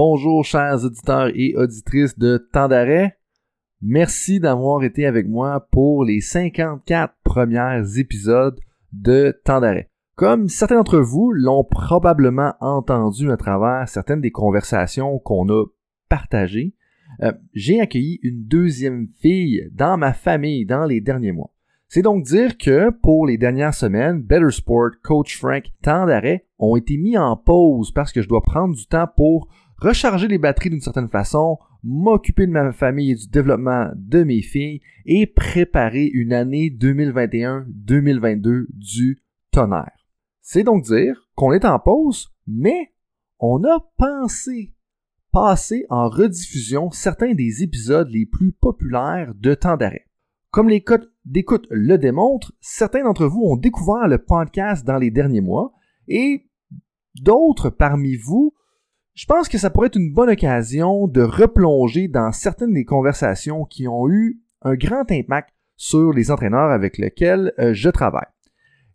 Bonjour chers auditeurs et auditrices de Temps d'arrêt. Merci d'avoir été avec moi pour les 54 premiers épisodes de Temps d'arrêt. Comme certains d'entre vous l'ont probablement entendu à travers certaines des conversations qu'on a partagées, euh, j'ai accueilli une deuxième fille dans ma famille dans les derniers mois. C'est donc dire que pour les dernières semaines, Better Sport, Coach Frank, Temps d'arrêt ont été mis en pause parce que je dois prendre du temps pour recharger les batteries d'une certaine façon, m'occuper de ma famille et du développement de mes filles et préparer une année 2021-2022 du tonnerre. C'est donc dire qu'on est en pause, mais on a pensé passer en rediffusion certains des épisodes les plus populaires de temps d'arrêt. Comme les codes d'écoute le démontrent, certains d'entre vous ont découvert le podcast dans les derniers mois et d'autres parmi vous je pense que ça pourrait être une bonne occasion de replonger dans certaines des conversations qui ont eu un grand impact sur les entraîneurs avec lesquels euh, je travaille.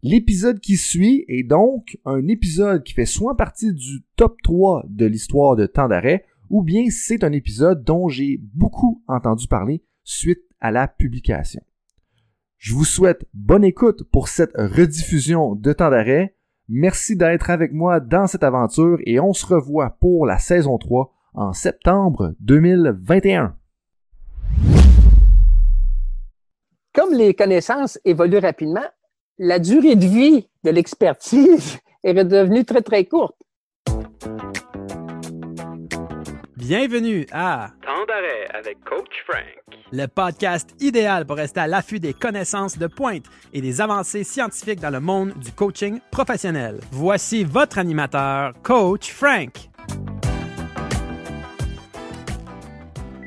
L'épisode qui suit est donc un épisode qui fait soit partie du top 3 de l'histoire de temps d'arrêt, ou bien c'est un épisode dont j'ai beaucoup entendu parler suite à la publication. Je vous souhaite bonne écoute pour cette rediffusion de temps d'arrêt. Merci d'être avec moi dans cette aventure et on se revoit pour la saison 3 en septembre 2021. Comme les connaissances évoluent rapidement, la durée de vie de l'expertise est redevenue très, très courte. Bienvenue à Temps d'arrêt avec Coach Frank, le podcast idéal pour rester à l'affût des connaissances de pointe et des avancées scientifiques dans le monde du coaching professionnel. Voici votre animateur, Coach Frank.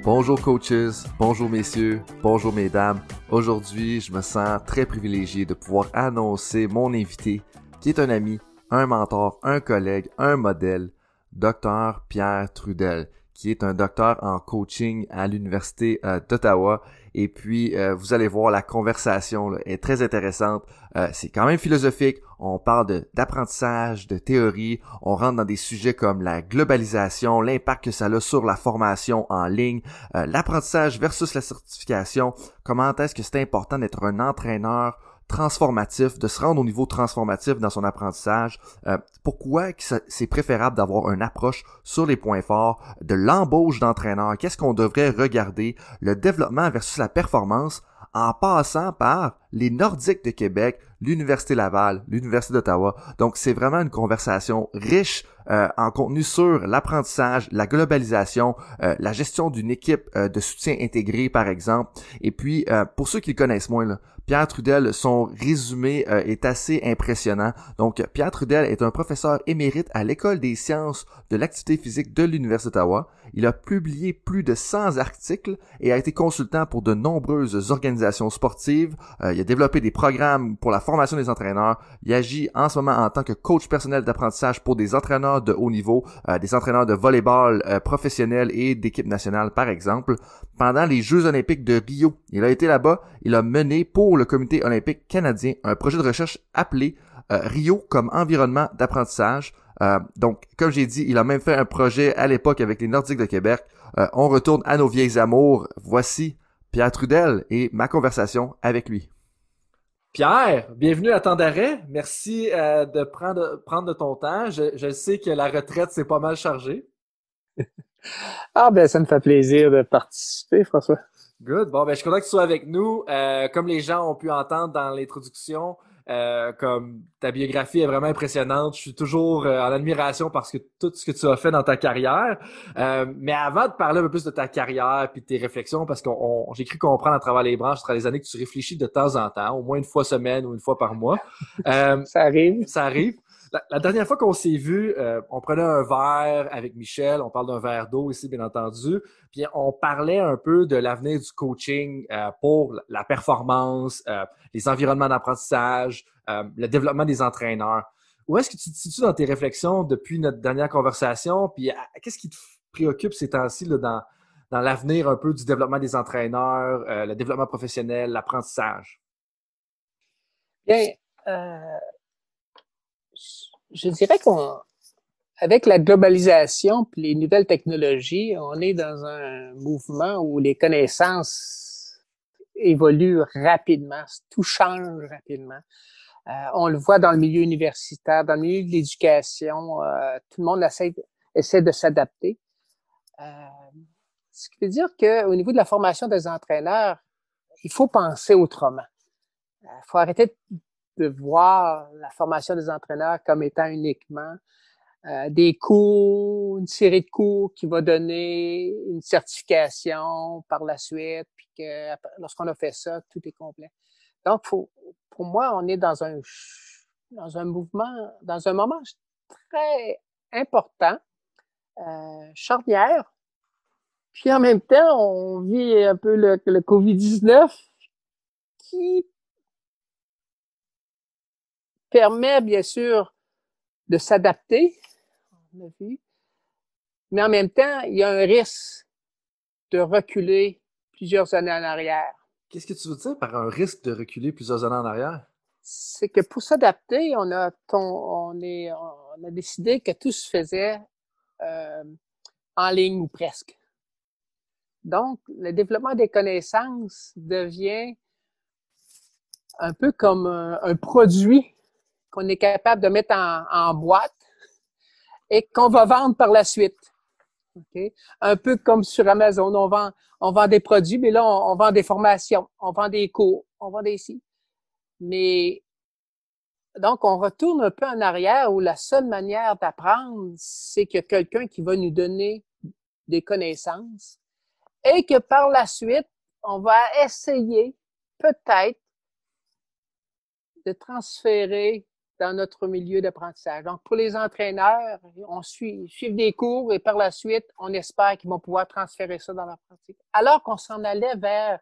Bonjour coaches, bonjour messieurs, bonjour mesdames. Aujourd'hui, je me sens très privilégié de pouvoir annoncer mon invité, qui est un ami, un mentor, un collègue, un modèle, Dr Pierre Trudel, qui est un docteur en coaching à l'Université euh, d'Ottawa. Et puis, euh, vous allez voir, la conversation est très intéressante. Euh, c'est quand même philosophique. On parle d'apprentissage, de, théorie. On rentre dans des sujets comme la globalisation, l'impact que ça a sur la formation en ligne, l'apprentissage versus la certification. Comment est-ce que c'est important d'être un entraîneur transformatif, de se rendre au niveau transformatif dans son apprentissage. Euh, pourquoi c'est préférable d'avoir une approche sur les points forts, de l'embauche d'entraîneurs, qu'est-ce qu'on devrait regarder, le développement versus la performance, en passant par les Nordiques de Québec, l'Université Laval, l'Université d'Ottawa. Donc c'est vraiment une conversation riche euh, en contenu sur l'apprentissage, la globalisation, euh, la gestion d'une équipe de soutien intégré par exemple. Et puis pour ceux qui le connaissent moins, là, Pierre Trudel, son résumé euh, est assez impressionnant. Donc, Pierre Trudel est un professeur émérite à l'École des sciences de l'activité physique de l'Université d'Ottawa. Il a publié plus de 100 articles et a été consultant pour de nombreuses organisations sportives. Euh, il a développé des programmes pour la formation des entraîneurs. Il agit en ce moment en tant que coach personnel d'apprentissage pour des entraîneurs de haut niveau, euh, des entraîneurs de volleyball professionnels et d'équipe nationale, par exemple. Pendant les Jeux olympiques de Rio, il a été là-bas. Il a mené pour le comité olympique canadien un projet de recherche appelé euh, Rio comme environnement d'apprentissage. Euh, donc, comme j'ai dit, il a même fait un projet à l'époque avec les Nordiques de Québec. Euh, on retourne à nos vieilles amours. Voici Pierre Trudel et ma conversation avec lui. Pierre, bienvenue à temps d'arrêt. Merci de prendre, prendre de ton temps. Je, je sais que la retraite, c'est pas mal chargé. Ah ben, ça me fait plaisir de participer, François. Good. Bon, ben, je suis content que tu sois avec nous. Euh, comme les gens ont pu entendre dans l'introduction, euh, comme ta biographie est vraiment impressionnante. Je suis toujours euh, en admiration parce que tout ce que tu as fait dans ta carrière. mais avant de parler un peu plus de ta carrière puis de tes réflexions, parce que j'ai cru comprendre à travers les branches, à travers les années que tu réfléchis de temps en temps, au moins une fois semaine ou une fois par mois. ça arrive. Ça arrive. La, dernière fois qu'on s'est vu, euh, on prenait un verre avec Michel, on parle d'un verre d'eau ici, bien entendu, puis on parlait un peu de l'avenir du coaching euh, pour la performance, euh, les environnements d'apprentissage, le développement des entraîneurs. Où est-ce que tu te situes dans tes réflexions depuis notre dernière conversation? Puis qu'est-ce qui te préoccupe ces temps-ci dans, dans l'avenir un peu du développement des entraîneurs, le développement professionnel, l'apprentissage? Bien, je dirais qu'on avec la globalisation puis les nouvelles technologies, on est dans un mouvement où les connaissances évoluent rapidement, tout change rapidement. Euh, on le voit dans le milieu universitaire, dans le milieu de l'éducation, euh, tout le monde essaie, essaie de s'adapter. Euh, ce qui veut dire qu'au niveau de la formation des entraîneurs, il faut penser autrement. Il faut arrêter de voir la formation des entraîneurs comme étant uniquement euh, des cours, une série de cours qui va donner une certification par la suite, puis que lorsqu'on a fait ça, tout est complet. Donc, pour moi, on est dans un dans un mouvement, dans un moment très important, euh, charnière. Puis en même temps, on vit un peu le, le COVID-19 qui permet bien sûr de s'adapter, mais en même temps, il y a un risque de reculer plusieurs années en arrière. Qu'est-ce que tu veux dire par un risque de reculer plusieurs années en arrière? C'est que pour s'adapter, on a, on, est, on a décidé que tout se faisait euh, en ligne ou presque. Donc, le développement des connaissances devient un peu comme un produit qu'on est capable de mettre en, boîte et qu'on va vendre par la suite. Un peu comme sur Amazon, on vend, des produits, mais là, on, vend des formations, on vend des cours, on vend des sites. Mais donc, on retourne un peu en arrière où la seule manière d'apprendre, c'est que quelqu'un qui va nous donner des connaissances et que par la suite, on va essayer peut-être de transférer dans notre milieu d'apprentissage. Donc, pour les entraîneurs, on suit, suit des cours et par la suite, on espère qu'ils vont pouvoir transférer ça dans la pratique. Alors qu'on s'en allait vers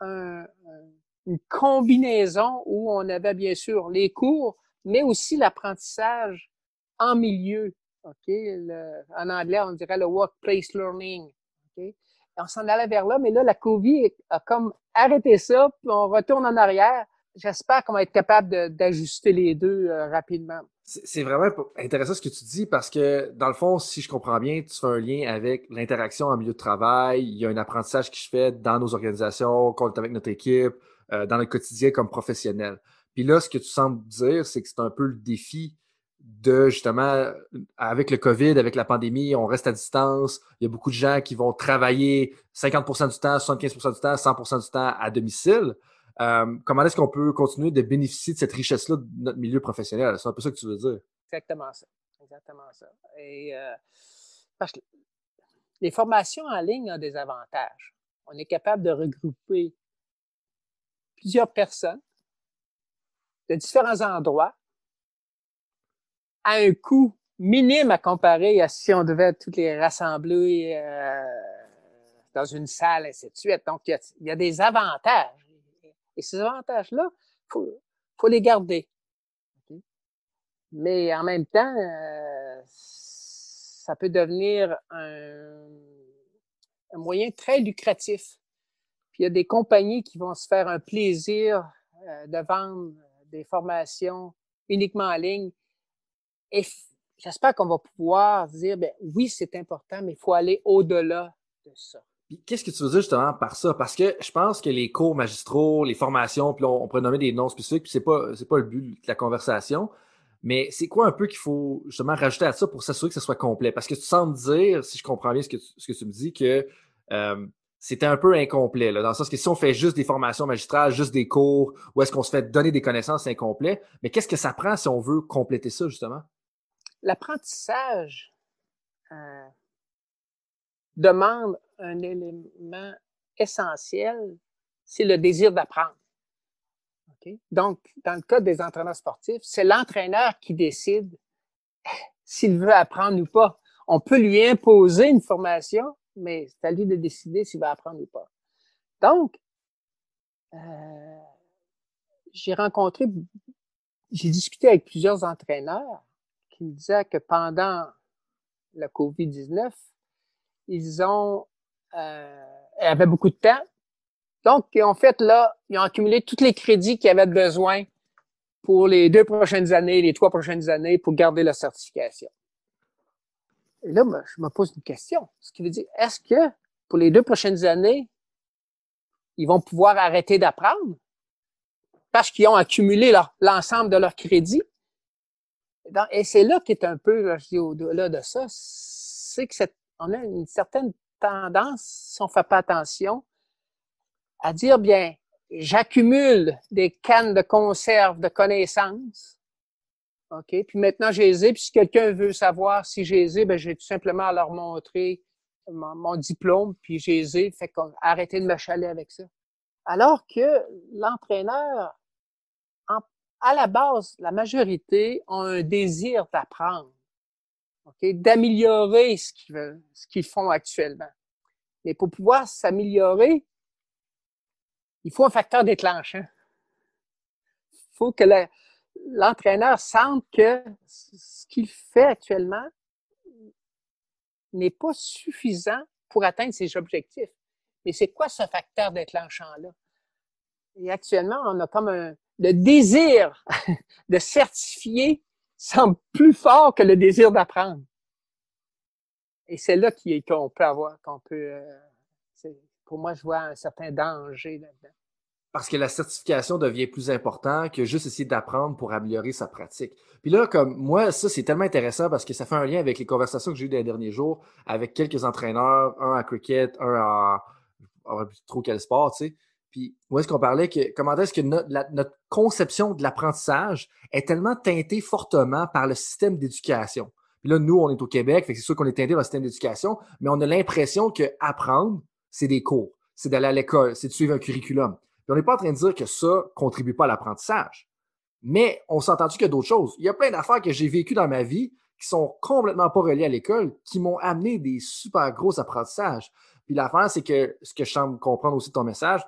une combinaison où on avait bien sûr les cours, mais aussi l'apprentissage en milieu. OK? en anglais, on dirait le workplace learning. OK? On s'en allait vers là, mais là, la COVID a comme arrêté ça, puis on retourne en arrière j'espère qu'on va être capable d'ajuster les deux euh, rapidement. C'est vraiment intéressant ce que tu dis parce que, dans le fond, si je comprends bien, tu fais un lien avec l'interaction en milieu de travail. Il y a un apprentissage qui se fait dans nos organisations, quand on est avec notre équipe, euh, dans le quotidien comme professionnel. Puis là, ce que tu sembles dire, c'est que c'est un peu le défi de justement, avec le COVID, avec la pandémie, on reste à distance. Il y a beaucoup de gens qui vont travailler 50% du temps, 75% du temps, 100% du temps à domicile. Euh, comment est-ce qu'on peut continuer de bénéficier de cette richesse-là de notre milieu professionnel? C'est un peu ça que tu veux dire. Exactement ça. Exactement ça. Et, euh, parce que les formations en ligne ont des avantages. On est capable de regrouper plusieurs personnes de différents endroits à un coût minime à comparer à si on devait toutes les rassembler euh, dans une salle, ainsi de suite. Donc, il y a des avantages et ces avantages-là, il faut, faut, les garder. Mais en même temps, euh, ça peut devenir un, un, moyen très lucratif. Puis il y a des compagnies qui vont se faire un plaisir euh, de vendre des formations uniquement en ligne. Et j'espère qu'on va pouvoir dire, ben oui, c'est important, mais il faut aller au-delà de ça. Qu'est-ce que tu veux dire justement par ça? Parce que je pense que les cours magistraux, les formations, puis on, pourrait nommer des noms spécifiques, puis c'est pas, c'est pas le but de la conversation. Mais c'est quoi un peu qu'il faut justement rajouter à ça pour s'assurer que ça soit complet? Parce que tu sembles dire, si je comprends bien ce que tu, ce que tu me dis, que euh, c'était un peu incomplet, là, dans le sens que si on fait juste des formations magistrales, juste des cours, ou est-ce qu'on se fait donner des connaissances, c'est incomplet. Mais qu'est-ce que ça prend si on veut compléter ça, justement? L'apprentissage euh, demande un élément essentiel, c'est le désir d'apprendre. Donc, dans le cas des entraîneurs sportifs, c'est l'entraîneur qui décide s'il veut apprendre ou pas. On peut lui imposer une formation, mais c'est à lui de décider s'il va apprendre ou pas. Donc, euh, j'ai rencontré, j'ai discuté avec plusieurs entraîneurs qui me disaient que pendant la COVID-19, ils ont euh, avaient beaucoup de temps. Donc, en fait, là, ils ont accumulé tous les crédits qu'ils avaient besoin pour les deux prochaines années, les trois prochaines années pour garder la certification. Et là, je me pose une question. Ce qui veut dire, est-ce que pour les deux prochaines années, ils vont pouvoir arrêter d'apprendre parce qu'ils ont accumulé l'ensemble de leur crédit? Et c'est là qui est un peu, je dis au-delà de ça, c'est que cette, on a une certaine tendance, si on ne fait pas attention, à dire, bien, j'accumule des cannes de conserve de connaissances. OK? Puis maintenant, j'ai les Puis si quelqu'un veut savoir si j'ai les ben, j'ai tout simplement à leur montrer mon, diplôme, puis j'ai les Fait arrêtez de me chaler avec ça. Alors que l'entraîneur, à la base, la majorité ont un désir d'apprendre, D'améliorer ce qu'ils veulent, ce qu'ils font actuellement. Mais pour pouvoir s'améliorer, il faut un facteur déclenchant. Il faut que l'entraîneur sente que ce qu'il fait actuellement n'est pas suffisant pour atteindre ses objectifs. Mais c'est quoi ce facteur déclenchant-là? Et actuellement, on a comme un, le désir de certifier semble plus fort que le désir d'apprendre. Et c'est là qu'on peut avoir, qu'on peut, euh, pour moi, je vois un certain danger là-dedans. Parce que la certification devient plus important que juste essayer d'apprendre pour améliorer sa pratique. Puis là, comme moi, ça, c'est tellement intéressant parce que ça fait un lien avec les conversations que j'ai eues les derniers jours avec quelques entraîneurs, un à cricket, un à, à trop quel sport, tu sais. Puis où est-ce qu'on parlait que comment est-ce que notre, conception de l'apprentissage est tellement teintée fortement par le système d'éducation? Puis là, nous, on est au Québec, c'est sûr qu'on est teinté dans le système d'éducation, mais on a l'impression que apprendre, c'est des cours, c'est d'aller à l'école, c'est de suivre un curriculum on n'est pas en train de dire que ça contribue pas à l'apprentissage. Mais on s'est entendu qu'il y a d'autres choses. Il y a plein d'affaires que j'ai vécues dans ma vie qui sont complètement pas reliées à l'école, qui m'ont amené des super gros apprentissages. Puis l'affaire, c'est que ce que je semble comprendre aussi de ton message,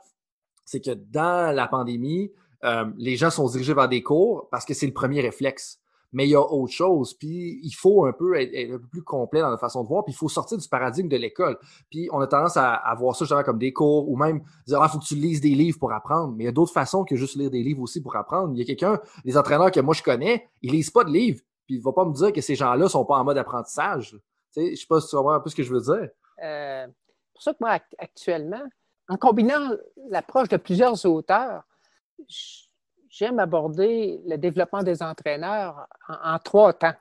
c'est que dans la pandémie, euh, les gens sont dirigés vers des cours parce que c'est le premier réflexe mais il y a autre chose. Puis il faut un peu être, un peu plus complet dans la façon de voir, puis il faut sortir du paradigme de l'école. Puis on a tendance à, voir ça justement comme des cours ou même dire Ah, faut que tu lises des livres pour apprendre. Mais il y a d'autres façons que juste lire des livres aussi pour apprendre. Il y a quelqu'un, les entraîneurs que moi je connais, ils lisent pas de livres. Puis il va pas me dire que ces gens-là sont pas en mode apprentissage. Tu sais, je sais pas si tu vas un peu ce que je veux dire. Euh, pour ça que moi, actuellement, en combinant l'approche de plusieurs auteurs, j'aime aborder le développement des entraîneurs en, trois temps.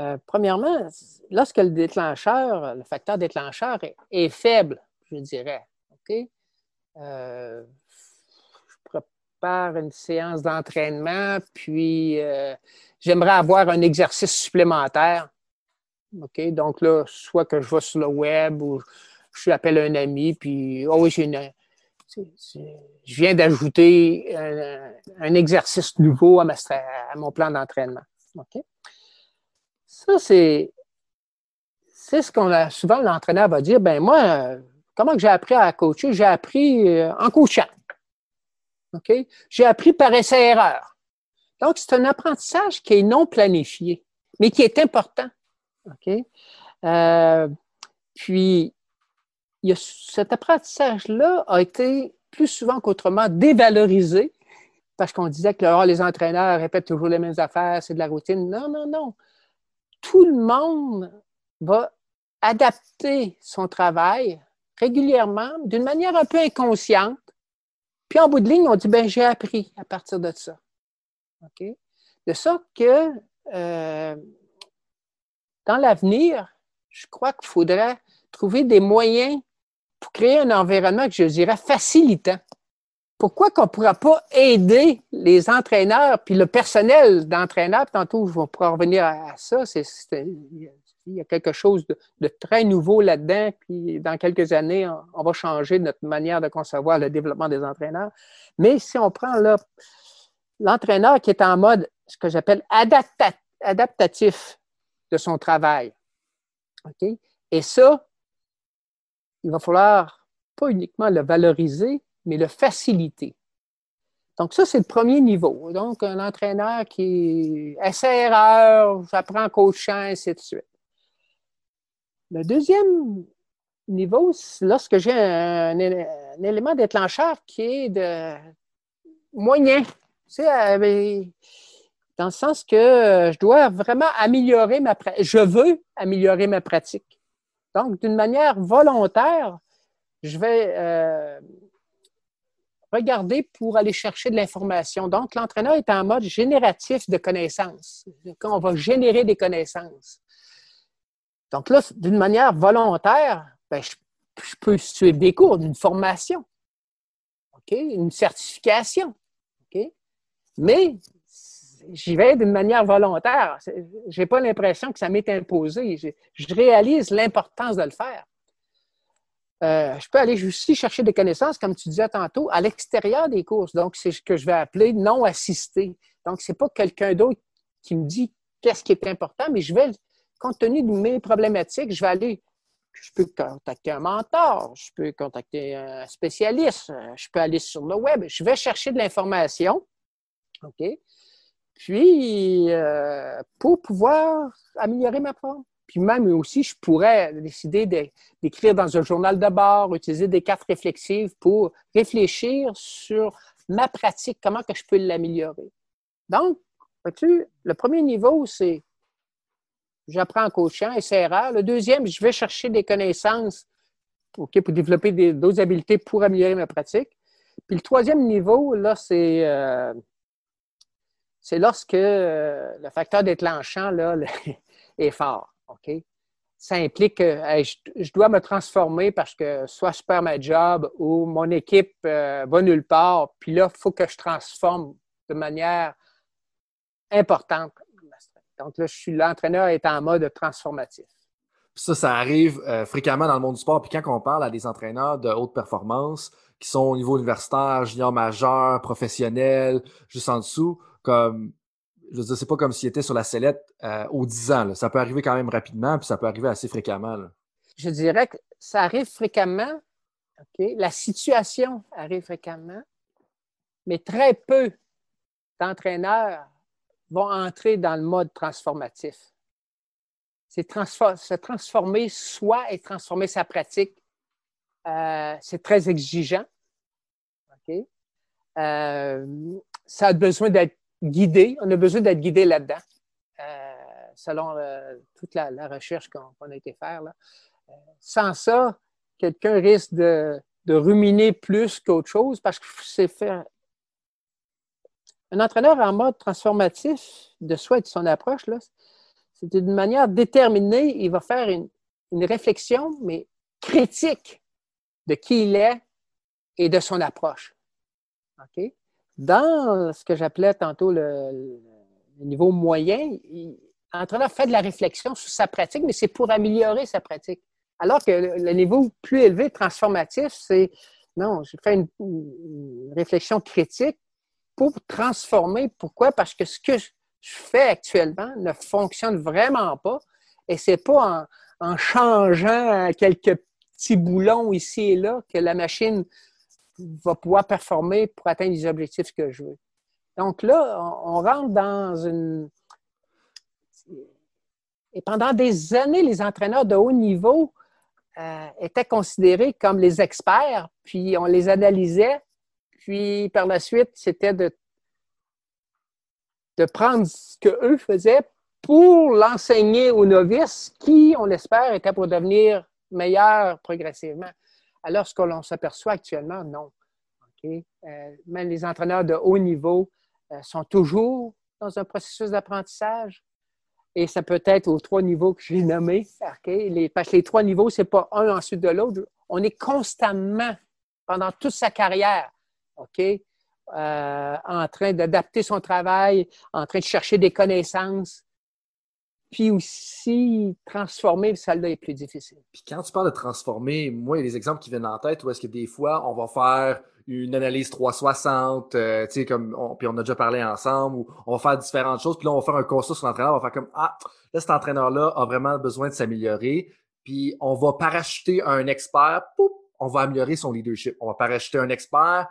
Euh, premièrement, lorsque le déclencheur, le facteur déclencheur est, faible, je dirais, euh, je prépare une séance d'entraînement, puis euh, j'aimerais avoir un exercice supplémentaire. Donc là, soit que je vais sur le web ou je appelle un ami, puis oh oui, je viens d'ajouter un, exercice nouveau à, mon plan d'entraînement. Ça, c'est, ce qu'on a souvent l'entraîneur va dire, ben moi, comment que j'ai appris à coacher? J'ai appris euh, en coachant. J'ai appris par essai-erreur. Donc, c'est un apprentissage qui est non planifié, mais qui est important. Euh, puis, cet apprentissage-là a été plus souvent qu'autrement dévalorisé parce qu'on disait que oh, les entraîneurs répètent toujours les mêmes affaires, c'est de la routine. Non, non, non. Tout le monde va adapter son travail régulièrement, d'une manière un peu inconsciente. Puis en bout de ligne, on dit, ben j'ai appris à partir de ça. De sorte que euh, dans l'avenir, je crois qu'il faudrait trouver des moyens pour créer un environnement que je dirais facilitant. Pourquoi qu'on ne pourra pas aider les entraîneurs puis le personnel d'entraîneurs? Tantôt, je vais pouvoir revenir à ça. il y a quelque chose de, très nouveau là-dedans. Puis dans quelques années, on, va changer notre manière de concevoir le développement des entraîneurs. Mais si on prend l'entraîneur qui est en mode, ce que j'appelle adaptatif de son travail. OK? Et ça, il va falloir pas uniquement le valoriser, mais le faciliter. Donc, ça, c'est le premier niveau. Donc, un entraîneur qui essaie-erreur, j'apprends coachant, ainsi de suite. Le deuxième niveau, c'est lorsque j'ai un, élément déclencheur qui est de moyen. Euh, Dans le sens que euh, je dois vraiment améliorer ma pratique. Je veux améliorer ma pratique. Donc, d'une manière volontaire, je vais euh, regarder pour aller chercher de l'information. Donc, l'entraîneur est en mode génératif de connaissances. Quand on va générer des connaissances. Donc là, d'une manière volontaire, ben, je, peux suivre des cours, d'une formation, une certification. Mais j'y vais d'une manière volontaire. Je n'ai pas l'impression que ça m'est imposé. Je, réalise l'importance de le faire. Euh, je peux aller aussi chercher des connaissances, comme tu disais tantôt, à l'extérieur des courses. Donc, c'est ce que je vais appeler non assisté. Donc, ce n'est pas quelqu'un d'autre qui me dit qu'est-ce qui est important, mais je vais, compte tenu de mes problématiques, je vais aller, je peux contacter un mentor, je peux contacter un spécialiste, je peux aller sur le web, je vais chercher de l'information. OK? Puis, euh, pour pouvoir améliorer ma forme. Puis même aussi, je pourrais décider d'écrire dans un journal de bord, utiliser des cartes réflexives pour réfléchir sur ma pratique, comment que je peux l'améliorer. Donc, tu le premier niveau, c'est j'apprends en coachant, rare. Le deuxième, je vais chercher des connaissances pour développer d'autres habiletés pour améliorer ma pratique. Puis le troisième niveau, là, c'est euh, lorsque euh, le facteur déclenchant là, est fort. Ça implique que je, dois me transformer parce que soit je perds ma job ou mon équipe euh, va nulle part. Puis là, il faut que je transforme de manière importante. Donc là, je suis l'entraîneur est en mode transformatif. Ça, ça arrive euh, fréquemment dans le monde du sport. Puis quand on parle à des entraîneurs de haute performance qui sont au niveau universitaire, junior majeur, professionnel, juste en dessous, comme je veux dire, c'est pas comme s'il était sur la sellette euh, aux 10 ans. Ça peut arriver quand même rapidement, puis ça peut arriver assez fréquemment. Je dirais que ça arrive fréquemment. La situation arrive fréquemment, mais très peu d'entraîneurs vont entrer dans le mode transformatif. C'est se transformer soi et transformer sa pratique. Euh, c'est très exigeant. Euh, ça a besoin d'être guidé. On a besoin d'être guidé là-dedans, euh, selon euh, toute la, recherche qu'on a été faire. Euh, sans ça, quelqu'un risque de, ruminer plus qu'autre chose parce que c'est faire. Un entraîneur en mode transformatif de soi et de son approche, c'est d'une manière déterminée, il va faire une, une réflexion, mais critique de qui il est et de son approche. OK? Dans ce que j'appelais tantôt le, niveau moyen, l'entraîneur fait de la réflexion sur sa pratique, mais c'est pour améliorer sa pratique. Alors que le, niveau plus élevé, transformatif, c'est non, je fais une, réflexion critique pour transformer. Pourquoi? Parce que ce que je, fais actuellement ne fonctionne vraiment pas. Et c'est pas en, en, changeant quelques petits boulons ici et là que la machine va pouvoir performer pour atteindre les objectifs que je veux. Donc là, on, rentre dans une... Et pendant des années, les entraîneurs de haut niveau euh, étaient considérés comme les experts, puis on les analysait, puis par la suite, c'était de, de prendre ce qu'eux faisaient pour l'enseigner aux novices qui, on l'espère, étaient pour devenir meilleurs progressivement. Alors, ce que l'on s'aperçoit actuellement, non. Euh, même les entraîneurs de haut niveau euh, sont toujours dans un processus d'apprentissage. Et ça peut être aux trois niveaux que j'ai nommés. Parce que les trois niveaux, ce n'est pas un ensuite de l'autre. On est constamment, pendant toute sa carrière, OK, euh, en train d'adapter son travail, en train de chercher des connaissances, puis aussi transformer, celle-là est plus difficile. Puis quand tu parles de transformer, moi, il y a des exemples qui viennent en tête où est-ce que des fois, on va faire une analyse 360, euh, tu sais, comme, on, puis on a déjà parlé ensemble, ou on va faire différentes choses, puis là, on va faire un constat sur l'entraîneur, on va faire comme, ah, là, cet entraîneur-là a vraiment besoin de s'améliorer, puis on va parachuter un expert, poup, on va améliorer son leadership. On va parachuter un expert,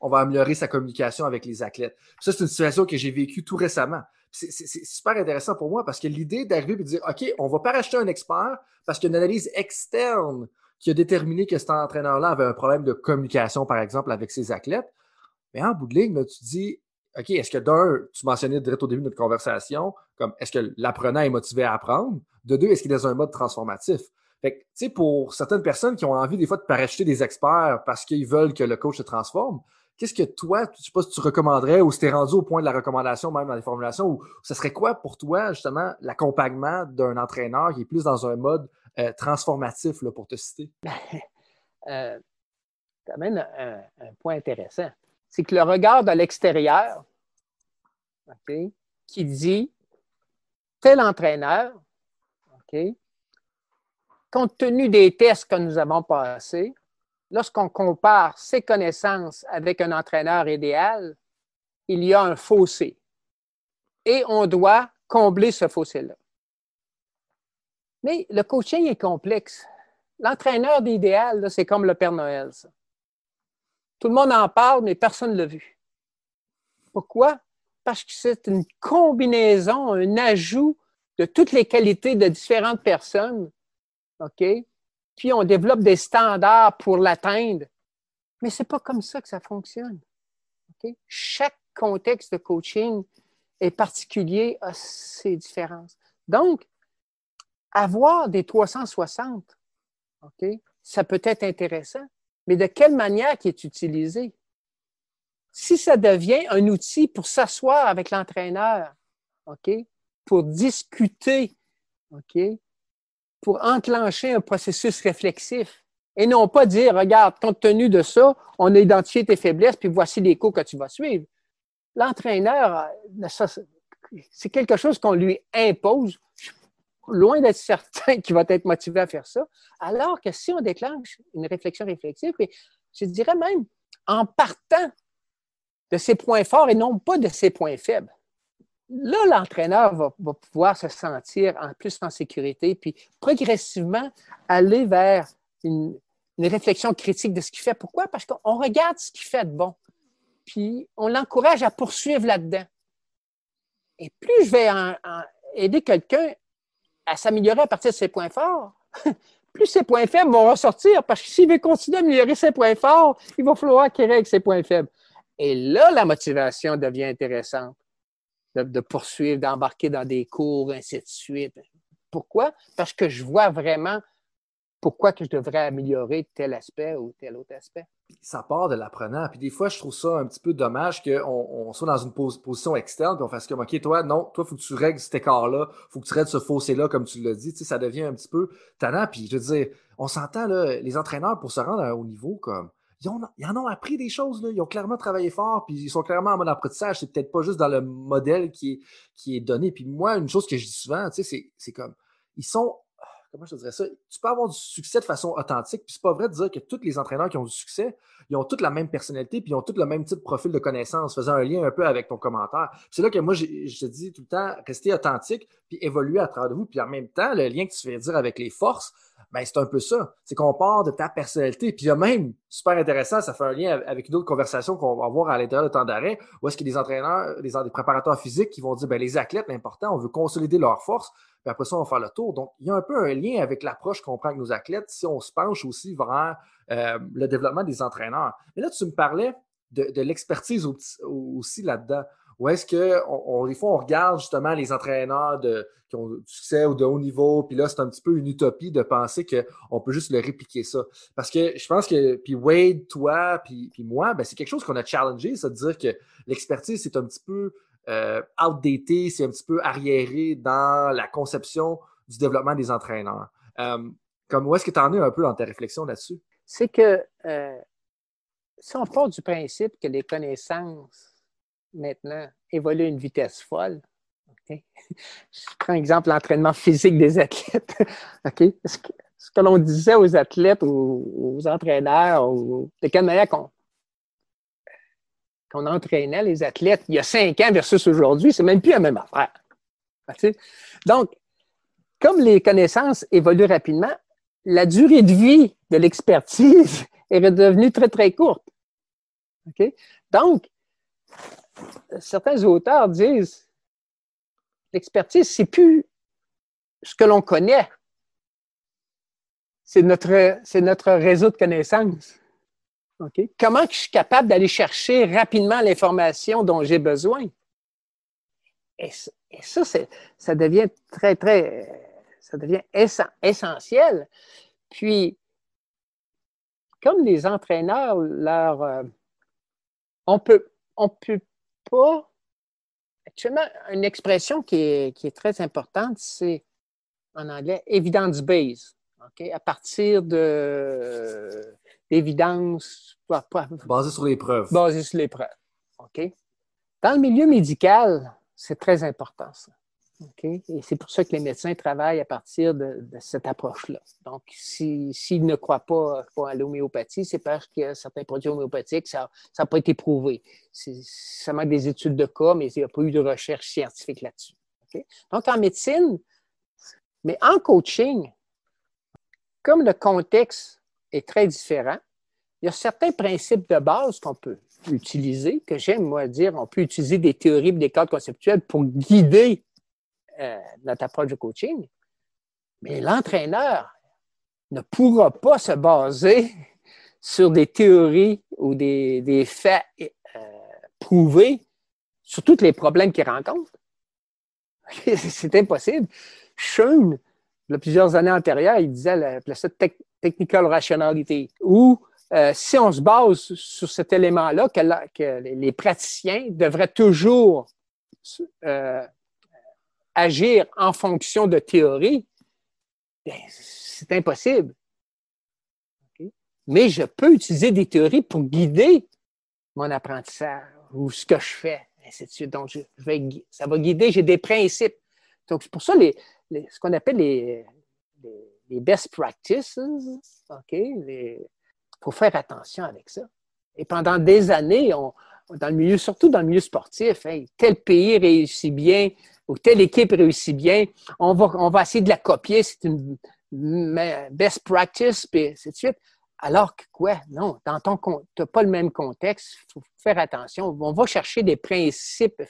on va améliorer sa communication avec les athlètes. ça, c'est une situation que j'ai vécue tout récemment c'est super intéressant pour moi parce que l'idée d'arriver et de dire OK, on va pas racheter un expert parce qu'il y a une analyse externe qui a déterminé que cet entraîneur-là avait un problème de communication, par exemple, avec ses athlètes. Mais en bout de ligne, tu dis OK, est-ce que d'un, tu mentionnais direct au début de notre conversation, comme est-ce que l'apprenant est motivé à apprendre? De deux, est-ce qu'il est dans un mode transformatif? Fait tu sais, pour certaines personnes qui ont envie des fois de parachuter des experts parce qu'ils veulent que le coach se transforme, qu'est-ce que toi, je sais pas si tu recommanderais ou si tu es rendu au point de la recommandation même dans les formulations, ou ce serait quoi pour toi, justement, l'accompagnement d'un entraîneur qui est plus dans un mode euh, transformatif, là, pour te citer? euh, tu un, point intéressant. C'est que le regard de l'extérieur, qui dit tel entraîneur, OK, compte tenu des tests que nous avons passés, lorsqu'on compare ses connaissances avec un entraîneur idéal, il y a un fossé. Et on doit combler ce fossé-là. Mais le coaching est complexe. L'entraîneur d'idéal, c'est comme le Père Noël. Tout le monde en parle, mais personne ne l'a vu. Pourquoi? Parce que c'est une combinaison, un ajout de toutes les qualités de différentes personnes OK? Puis on développe des standards pour l'atteindre. Mais ce n'est pas comme ça que ça fonctionne. OK? Chaque contexte de coaching est particulier à ses différences. Donc, avoir des 360, OK, ça peut être intéressant, mais de quelle manière qui est utilisé? Si ça devient un outil pour s'asseoir avec l'entraîneur, OK, pour discuter, OK, pour enclencher un processus réflexif et non pas dire, regarde, compte tenu de ça, on a identifié tes faiblesses, puis voici les cours que tu vas suivre. L'entraîneur, c'est quelque chose qu'on lui impose, loin d'être certain qu'il va être motivé à faire ça, alors que si on déclenche une réflexion réflexive, je dirais même en partant de ses points forts et non pas de ses points faibles, là, l'entraîneur va, pouvoir se sentir en plus en sécurité, puis progressivement aller vers une, réflexion critique de ce qu'il fait. Pourquoi? Parce qu'on regarde ce qu'il fait de bon, puis on l'encourage à poursuivre là-dedans. Et plus je vais aider quelqu'un à s'améliorer à partir de ses points forts, plus ses points faibles vont ressortir, parce que s'il veut continuer à améliorer ses points forts, il va falloir qu'il règle ses points faibles. Et là, la motivation devient intéressante de, poursuivre, d'embarquer dans des cours, ainsi de suite. Pourquoi? Parce que je vois vraiment pourquoi que je devrais améliorer tel aspect ou tel autre aspect. Ça part de l'apprenant. Puis des fois, je trouve ça un petit peu dommage qu'on on soit dans une position externe puis on fasse comme OK, toi, non, toi, il faut que tu règles cet écart-là, faut que tu règles ce fossé-là, comme tu l'as dit. Tu sais, ça devient un petit peu tannant. Puis je veux dire, on s'entend, les entraîneurs, pour se rendre à un haut niveau, comme ils, en ont appris des choses. Là. Ils ont clairement travaillé fort, puis ils sont clairement en mode apprentissage. C'est peut-être pas juste dans le modèle qui est, qui est donné. Puis moi, une chose que je dis souvent, c'est comme ils sont. Comment je te dirais ça? Tu peux avoir du succès de façon authentique, puis c'est pas vrai de dire que tous les entraîneurs qui ont du succès, ils ont toutes la même personnalité, puis ils ont tous le même type de profil de connaissance, faisant un lien un peu avec ton commentaire. C'est là que moi, je te dis tout le temps, rester authentique, puis évoluer à travers vous, puis en même temps, le lien que tu fais dire avec les forces, ben, c'est un peu ça. C'est qu'on part de ta personnalité. Puis il y a même, super intéressant, ça fait un lien avec une autre conversation qu'on va avoir à l'intérieur de temps d'arrêt, où est-ce qu'il y a des entraîneurs, des, préparateurs physiques qui vont dire, ben, les athlètes, l'important, on veut consolider leurs forces, puis après ça, on va faire le tour. Donc, il y a un peu un lien avec l'approche qu'on prend avec nos athlètes si on se penche aussi vers euh, le développement des entraîneurs. Mais là, tu me parlais de, de l'expertise aussi là-dedans. Ou est-ce que on, des fois on regarde justement les entraîneurs de, qui ont du succès ou de haut niveau, puis là c'est un petit peu une utopie de penser qu'on peut juste le répliquer ça. Parce que je pense que puis Wade, toi, puis, moi, ben, c'est quelque chose qu'on a challengé, c'est de dire que l'expertise c'est un petit peu euh, outdated, c'est un petit peu arriéré dans la conception du développement des entraîneurs. Euh, comme où est-ce que tu en es un peu dans ta réflexion là-dessus? C'est que euh, si on part du principe que les connaissances maintenant évolue à une vitesse folle. Je prends exemple l'entraînement physique des athlètes. Ce que, l'on disait aux athlètes, aux, aux entraîneurs, de quelle manière qu'on entraînait les athlètes il y a cinq ans versus aujourd'hui, c'est même plus la même affaire. Donc, comme les connaissances évoluent rapidement, la durée de vie de l'expertise est redevenue très, très courte. Donc, certains auteurs disent l'expertise, c'est plus ce que l'on connaît, c'est notre, c'est notre réseau de connaissances. Comment je suis capable d'aller chercher rapidement l'information dont j'ai besoin? Et, ça, ça devient très, très, ça devient essentiel. Puis, comme les entraîneurs, leur, euh, on peut, on peut pas. Actuellement, une expression qui est, qui est très importante, c'est en anglais evidence-based. À partir de d'évidence. Basé sur les preuves. Basé sur les preuves. OK? Dans le milieu médical, c'est très important, ça. Et c'est pour ça que les médecins travaillent à partir de, cette approche-là. Donc, s'ils ne croient pas, à l'homéopathie, c'est parce que certains produits homéopathiques, ça n'a pas été prouvé. Ça manque des études de cas, mais il n'y a pas eu de recherche scientifique là-dessus. Donc, en médecine, mais en coaching, comme le contexte est très différent, il y a certains principes de base qu'on peut utiliser, que j'aime, moi, dire, on peut utiliser des théories des cadres conceptuels pour guider euh, notre approche de coaching. Mais l'entraîneur ne pourra pas se baser sur des théories ou des, faits euh, prouvés sur tous les problèmes qu'il rencontre. C'est impossible. Schoen, il y a plusieurs années antérieures, il disait la, la technical rationalité, où euh, si on se base sur cet élément-là, que, les praticiens devraient toujours euh, agir en fonction de théorie, ben, c'est impossible. Mais je peux utiliser des théories pour guider mon apprentissage ou ce que je fais, ainsi de suite. Donc, ça va guider, j'ai des principes. Donc, c'est pour ça les, ce qu'on appelle les, best practices, OK? Il faut faire attention avec ça. Et pendant des années, on, dans le milieu, surtout dans le milieu sportif, tel pays réussit bien ou telle équipe réussit bien, on va, on va essayer de la copier, c'est une best practice, puis c'est de suite. Alors que quoi? Non, dans ton tu n'as pas le même contexte, il faut faire attention. On va chercher des principes,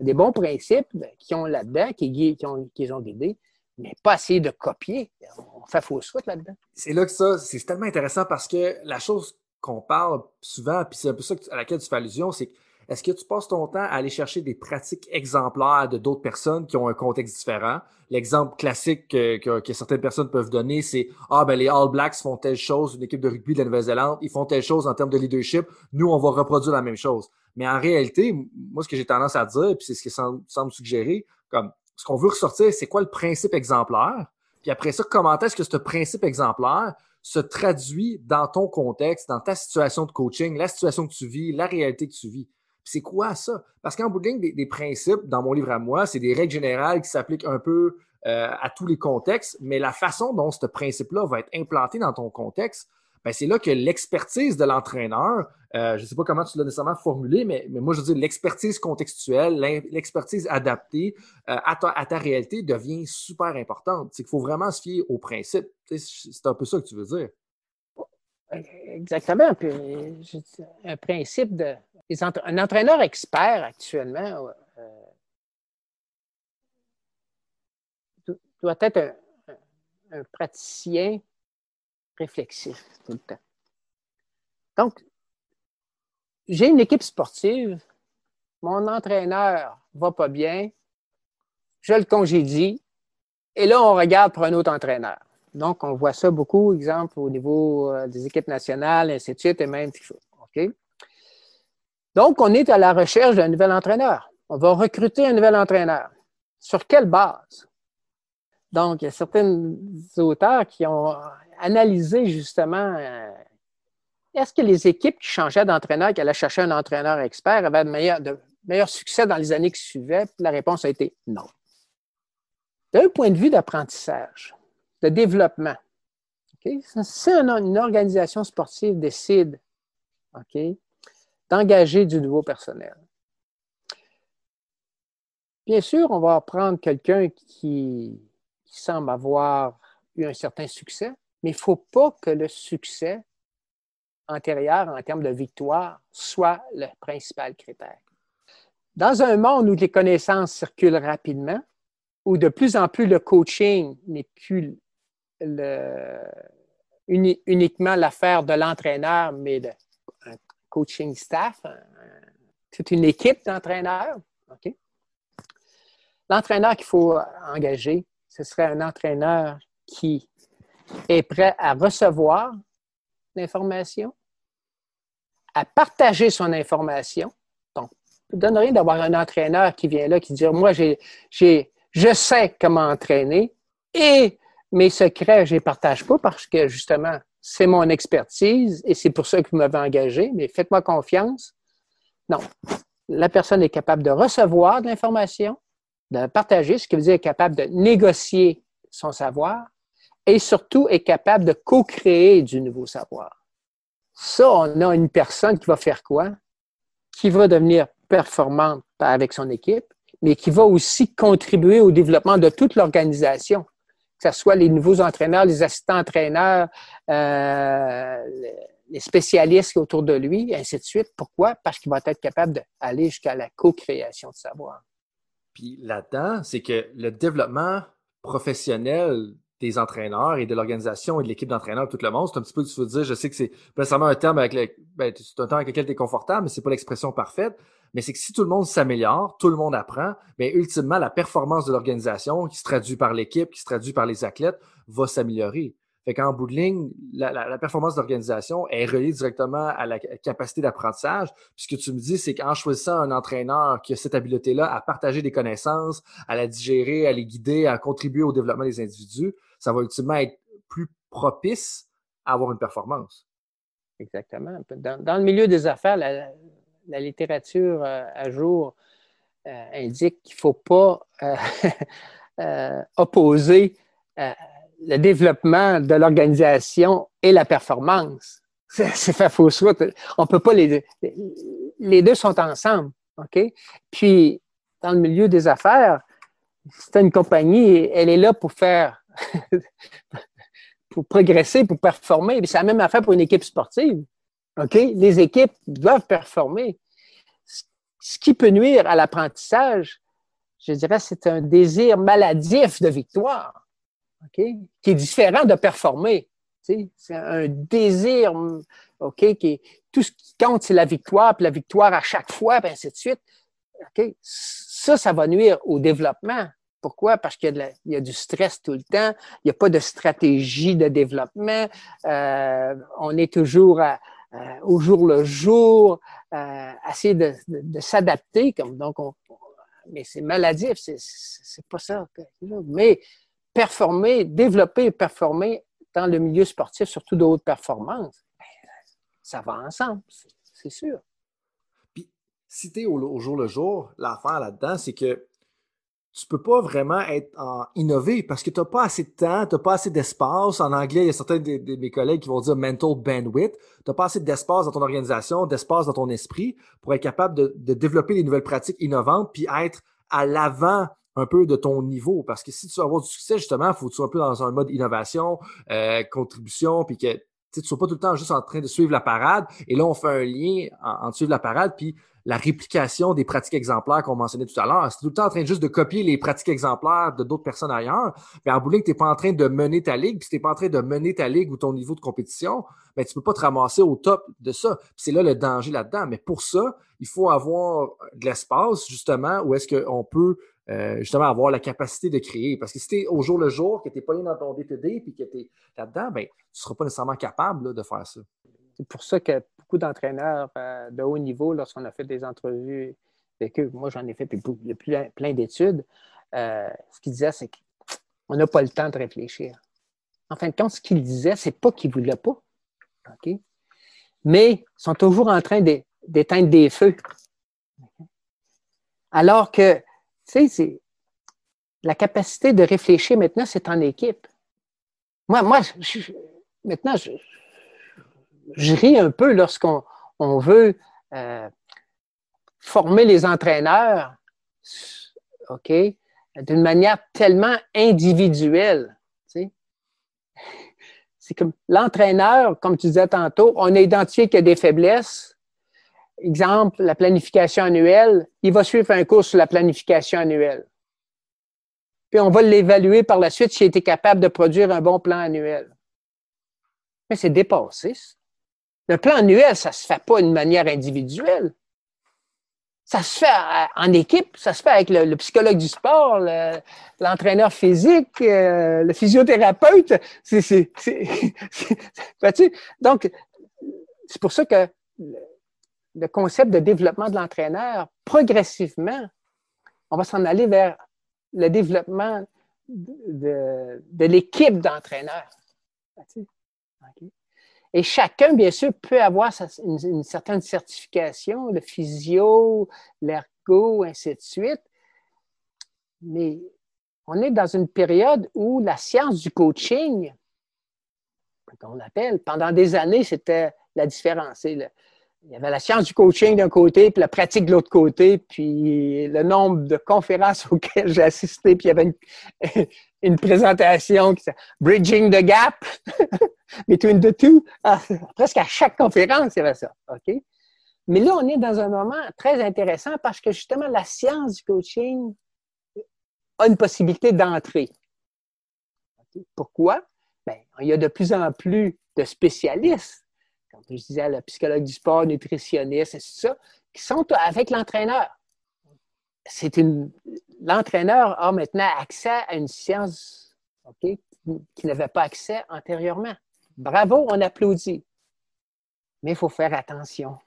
des bons principes qui ont là-dedans, qui, qui, ont, qui ont guidés, mais pas essayer de copier. On fait fausse route là-dedans. C'est là que ça, c'est tellement intéressant parce que la chose qu'on parle souvent, puis c'est un peu ça à laquelle tu fais allusion, c'est est-ce que tu passes ton temps à aller chercher des pratiques exemplaires de d'autres personnes qui ont un contexte différent? L'exemple classique que, que, certaines personnes peuvent donner, c'est Ah, ben les All Blacks font telle chose, une équipe de rugby de la Nouvelle-Zélande, ils font telle chose en termes de leadership, nous, on va reproduire la même chose. Mais en réalité, moi, ce que j'ai tendance à dire, puis c'est ce qui semble, semble suggérer, comme ce qu'on veut ressortir, c'est quoi le principe exemplaire? Puis après ça, comment est-ce que ce principe exemplaire se traduit dans ton contexte, dans ta situation de coaching, la situation que tu vis, la réalité que tu vis? C'est quoi ça? Parce qu'en bout de ligne, des, principes, dans mon livre à moi, c'est des règles générales qui s'appliquent un peu euh, à tous les contextes, mais la façon dont ce principe-là va être implanté dans ton contexte, ben, c'est là que l'expertise de l'entraîneur, euh, je ne sais pas comment tu l'as nécessairement formulé, mais, moi je veux dire l'expertise contextuelle, l'expertise adaptée euh, à, ta, réalité devient super importante. C'est qu'il faut vraiment se fier au principe. C'est un peu ça que tu veux dire. Exactement. Un principe de. Un entraîneur expert actuellement euh, doit être un praticien réflexif tout le temps. Donc, j'ai une équipe sportive, mon entraîneur va pas bien, je le congédie, et là, on regarde pour un autre entraîneur. Donc, on voit ça beaucoup, exemple, au niveau euh, des équipes nationales, ainsi de suite, et même? Donc, on est à la recherche d'un nouvel entraîneur. On va recruter un nouvel entraîneur. Sur quelle base? Donc, il y a certains auteurs qui ont analysé justement euh, est-ce que les équipes qui changeaient d'entraîneur, qui allaient chercher un entraîneur expert, avaient de meilleurs, succès dans les années qui suivaient? la réponse a été non. D'un point de vue d'apprentissage, de développement, si une organisation sportive décide d'engager du nouveau personnel, bien sûr, on va prendre quelqu'un qui semble avoir eu un certain succès, mais il ne faut pas que le succès antérieur en termes de victoire soit le principal critère. Dans un monde où les connaissances circulent rapidement, où de plus en plus le coaching n'est plus uniquement l'affaire de l'entraîneur, mais coaching staff, toute une équipe d'entraîneurs. L'entraîneur qu'il faut engager, ce serait un entraîneur qui est prêt à recevoir l'information, à partager son information. Donc, ça ne donne rien d'avoir un entraîneur qui vient là, qui dit Moi, j'ai, je sais comment entraîner et mes secrets, je ne les partage pas parce que justement, c'est mon expertise et c'est pour ça que vous m'avez engagé, mais faites-moi confiance. Non. La personne est capable de recevoir de l'information, de partager, ce qui veut dire est capable de négocier son savoir et surtout est capable de co-créer du nouveau savoir. Ça, on a une personne qui va faire quoi? Qui va devenir performante avec son équipe, mais qui va aussi contribuer au développement de toute l'organisation, que ce soit les nouveaux entraîneurs, les assistants entraîneurs, euh, les spécialistes autour de lui, ainsi de suite. Pourquoi? Parce qu'il va être capable d'aller jusqu'à la co-création de savoir. Puis là-dedans, c'est que le développement professionnel des entraîneurs et de l'organisation et de l'équipe d'entraîneurs, tout le monde, c'est un petit peu, tu veux dire, je sais que c'est nécessairement un terme avec le, ben, c'est un terme avec lequel tu es confortable, mais c'est pas l'expression parfaite. Mais c'est que si tout le monde s'améliore, tout le monde apprend, mais ultimement, la performance de l'organisation, qui se traduit par l'équipe, qui se traduit par les athlètes, va s'améliorer. Fait qu'en bout de ligne, la, performance d'organisation est reliée directement à la capacité d'apprentissage. Puis ce que tu me dis, c'est qu'en choisissant un entraîneur qui a cette habileté-là à partager des connaissances, à la digérer, à les guider, à contribuer au développement des individus, ça va ultimement être plus propice à avoir une performance. Exactement. Dans, le milieu des affaires, la, littérature euh, à jour euh, indique qu'il ne faut pas euh, opposer le développement de l'organisation et la performance. C'est fait fausse route. On peut pas les deux. Les deux sont ensemble. OK? Puis, dans le milieu des affaires, c'est une compagnie, elle est là pour faire, pour progresser, pour performer. C'est la même affaire pour une équipe sportive. Les équipes doivent performer. Ce qui peut nuire à l'apprentissage, je dirais, c'est un désir maladif de victoire qui est différent de performer. C'est un désir, OK, qui tout ce qui compte, c'est la victoire, puis la victoire à chaque fois, puis ainsi de suite. Ça, ça va nuire au développement. Pourquoi? Parce qu'il y, a du stress tout le temps, il n'y a pas de stratégie de développement, euh, on est toujours au jour le jour, euh, essayer de, s'adapter, donc mais c'est maladif, c'est pas ça. Mais performer, développer et performer dans le milieu sportif, surtout de haute performance, ben, ça va ensemble, c'est sûr. Puis, si es au, jour le jour, l'affaire là-dedans, c'est que tu peux pas vraiment être en innover parce que tu n'as pas assez de temps, tu n'as pas assez d'espace. En anglais, il y a certains de, mes collègues qui vont dire mental bandwidth. Tu n'as pas assez d'espace dans ton organisation, d'espace dans ton esprit pour être capable de, développer des nouvelles pratiques innovantes puis être à l'avant un peu de ton niveau. Parce que si tu veux avoir du succès, justement, il faut que tu sois un peu dans un mode innovation, euh, contribution, puis que tu ne sois pas tout le temps juste en train de suivre la parade. Et là, on fait un lien entre suivre la parade puis la réplication des pratiques exemplaires qu'on mentionnait tout à l'heure. C'est tout le temps en train juste de copier les pratiques exemplaires de d'autres personnes ailleurs. Mais en bowling, tu n'es pas en train de mener ta ligue, puis si tu n'es pas en train de mener ta ligue ou ton niveau de compétition, ben, tu ne peux pas te ramasser au top de ça. C'est là le danger là-dedans. Mais pour ça, il faut avoir de l'espace, justement, où est-ce qu'on peut euh, justement avoir la capacité de créer. Parce que si tu au jour le jour, que tu n'es pas dans ton D2D puis que tu es là-dedans, ben, tu ne seras pas nécessairement capable de faire ça. C'est pour ça que beaucoup d'entraîneurs euh, de haut niveau, lorsqu'on a fait des entrevues avec eux, moi j'en ai fait a plein, d'études, euh, ce qu'ils disaient, c'est qu'on n'a pas le temps de réfléchir. En fin de compte, ce qu'ils disaient, c'est pas qu'ils ne voulaient pas. Mais ils sont toujours en train d'éteindre des feux. Alors que tu sais, la capacité de réfléchir maintenant, c'est en équipe. Moi, moi maintenant, je, ris un peu lorsqu'on on veut euh, former les entraîneurs, OK, d'une manière tellement individuelle. C'est comme l'entraîneur, comme tu disais tantôt, on a identifié qu'il y a des faiblesses, exemple, la planification annuelle, il va suivre un cours sur la planification annuelle. Puis on va l'évaluer par la suite s'il été capable de produire un bon plan annuel. Mais c'est dépassé. Le plan annuel, ça se fait pas d'une manière individuelle. Ça se fait euh, en équipe, ça se fait avec le, psychologue du sport, l'entraîneur physique, euh, le physiothérapeute. C'est, Donc, c'est pour ça que le concept de développement de l'entraîneur, progressivement, on va s'en aller vers le développement de, l'équipe d'entraîneurs. Et chacun, bien sûr, peut avoir une, certaine certification, le physio, l'ergo, ainsi de suite. Mais on est dans une période où la science du coaching, qu'on appelle, pendant des années, c'était la différence. Il y avait la science du coaching d'un côté, puis la pratique de l'autre côté, puis le nombre de conférences auxquelles j'ai assisté, puis il y avait une, une présentation qui s'appelle Bridging the Gap between the two. Ah, presque à chaque conférence, il y avait ça. OK? Mais là, on est dans un moment très intéressant parce que justement, la science du coaching a une possibilité d'entrer. Pourquoi? Bien, il y a de plus en plus de spécialistes, je disais, le psychologue du sport, nutritionniste, tout ça, qui sont avec l'entraîneur. C'est une, l'entraîneur a maintenant accès à une science okay, qui n'avait pas accès antérieurement. Bravo, on applaudit. Mais il faut faire attention.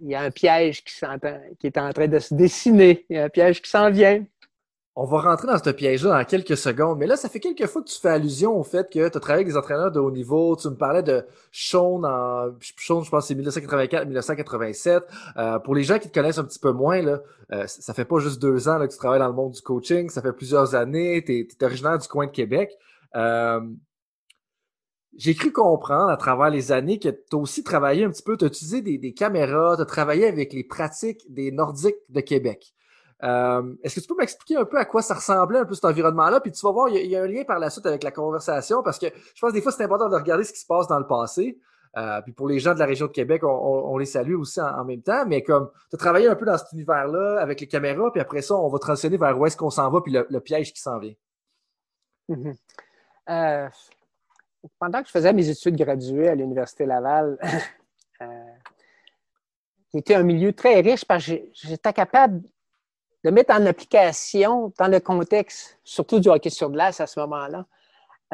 Il y a un piège qui est en train de se dessiner. Il y a un piège qui s'en vient. On va rentrer dans ce piège-là dans quelques secondes, mais là, ça fait quelques fois que tu fais allusion au fait que tu as travaillé avec des entraîneurs de haut niveau. Tu me parlais de Sean en Sean, je pense c'est 1984-1987. Euh, pour les gens qui te connaissent un petit peu moins, là, euh, ça fait pas juste deux ans que tu travailles dans le monde du coaching, ça fait plusieurs années, tu es, originaire du coin de Québec. Euh, j'ai cru comprendre à travers les années que tu as aussi travaillé un petit peu, tu as utilisé des, des caméras, tu as travaillé avec les pratiques des Nordiques de Québec. Euh, est-ce que tu peux m'expliquer un peu à quoi ça ressemblait un peu cet environnement-là? Puis tu vas voir, il y, a, un lien par la suite avec la conversation parce que je pense que des fois, c'est important de regarder ce qui se passe dans le passé. Euh, puis pour les gens de la région de Québec, on, les salue aussi en, même temps. Mais comme tu as travaillé un peu dans cet univers-là avec les caméras, puis après ça, on va transitionner vers où est-ce qu'on s'en va, puis le, piège qui s'en vient. Mm-hmm. Euh, pendant que je faisais mes études graduées à l'Université Laval, c'était un milieu très riche parce que j'étais capable de mettre en application dans le contexte, surtout du hockey sur glace à ce moment-là,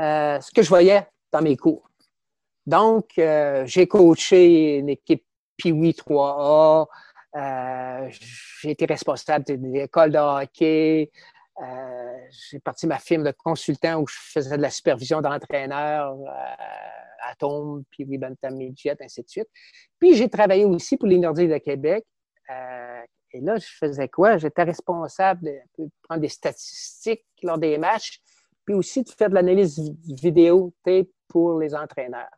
euh, ce que je voyais dans mes cours. Donc, euh, j'ai coaché une équipe Piwi 3A, euh, j'ai été responsable de l'école de hockey, j'ai parti ma firme de consultant où je faisais de la supervision d'entraîneurs, Atom, Piwi Bantam Midget, ainsi de suite. Puis j'ai travaillé aussi pour les de Québec, et là, je faisais quoi? J'étais responsable de, prendre des statistiques lors des matchs, puis aussi de faire de l'analyse vidéo pour les entraîneurs.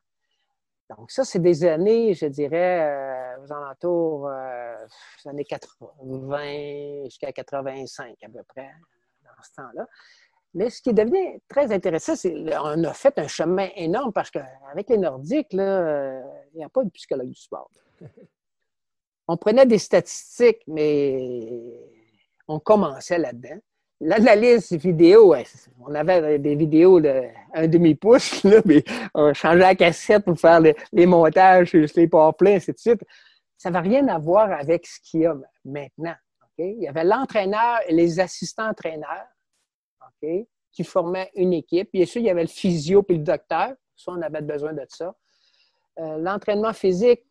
Donc, ça, c'est des années, je dirais, euh, aux alentours euh, des années 80 jusqu'à 85 à peu près, dans ce temps-là. Mais ce qui devient très intéressant, c'est qu'on a fait un chemin énorme parce qu'avec les Nordiques, euh, il n'y a pas de psychologue du sport. on prenait des statistiques, mais on commençait là-dedans. L'analyse vidéo, on avait des vidéos de un demi-pouce, mais on changeait la cassette pour faire les, montages, les powerplays, ainsi suite. Ça n'avait rien à voir avec ce qu'il y a maintenant. Il y avait l'entraîneur et les assistants-entraîneurs qui formaient une équipe. Bien sûr, il y avait le physio et le docteur. Ça, on avait besoin de ça. Euh, l'entraînement physique,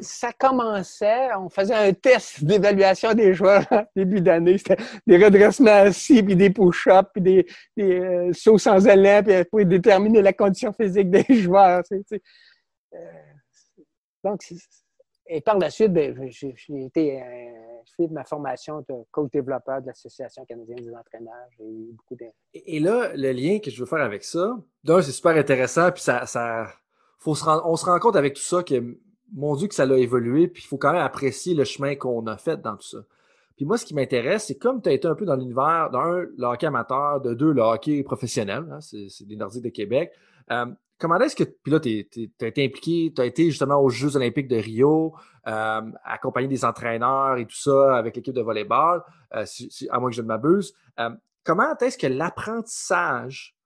ça commençait, on faisait un test d'évaluation des joueurs début d'année. C'était des redressements assis, puis des push-ups, puis des, euh, sauts sans élan, puis pour déterminer la condition physique des joueurs. Euh, donc, et par la suite, ben, j'ai été fait de ma formation de coach développeur de l'Association canadienne des entraîneurs. J'ai eu beaucoup Et là, le lien que je veux faire avec ça, d'un, c'est super intéressant, puis ça, faut se on se rend compte avec tout ça que mon Dieu que ça l'a évolué, puis il faut quand même apprécier le chemin qu'on a fait dans tout ça. Puis moi, ce qui m'intéresse, c'est comme tu as été un peu dans l'univers, d'un, le hockey amateur, de deux, le hockey professionnel, hein, c'est des Nordiques de Québec. Euh, comment est-ce que, puis là, tu as été impliqué, tu as été justement aux Jeux olympiques de Rio, euh, accompagné des entraîneurs et tout ça avec l'équipe de volleyball, euh, à moins que je ne m'abuse. comment est-ce que l'apprentissage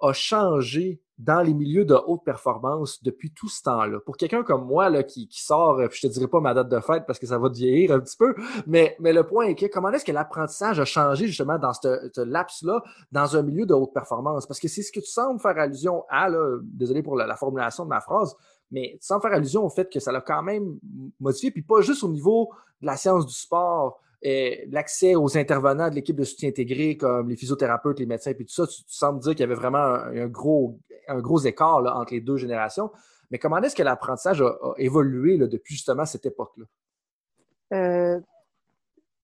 a changé dans les milieux de haute performance depuis tout ce temps-là. Pour quelqu'un comme moi là, qui, sort, euh, je te dirai pas ma date de fête parce que ça va vieillir un petit peu, mais, mais le point est que comment est-ce que l'apprentissage a changé justement dans ce laps-là, dans un milieu de haute performance? Parce que c'est ce que tu sembles faire allusion à, là, désolé pour la, formulation de ma phrase, mais sans faire allusion au fait que ça l'a quand même modifié, puis pas juste au niveau de la science du sport, l'accès aux intervenants de l'équipe de soutien intégré, comme les physiothérapeutes, les médecins, puis tout ça, tu, sembles dire qu'il y avait vraiment un, gros, un gros écart entre les deux générations. Mais comment est-ce que l'apprentissage a, évolué depuis justement cette époque-là? Euh,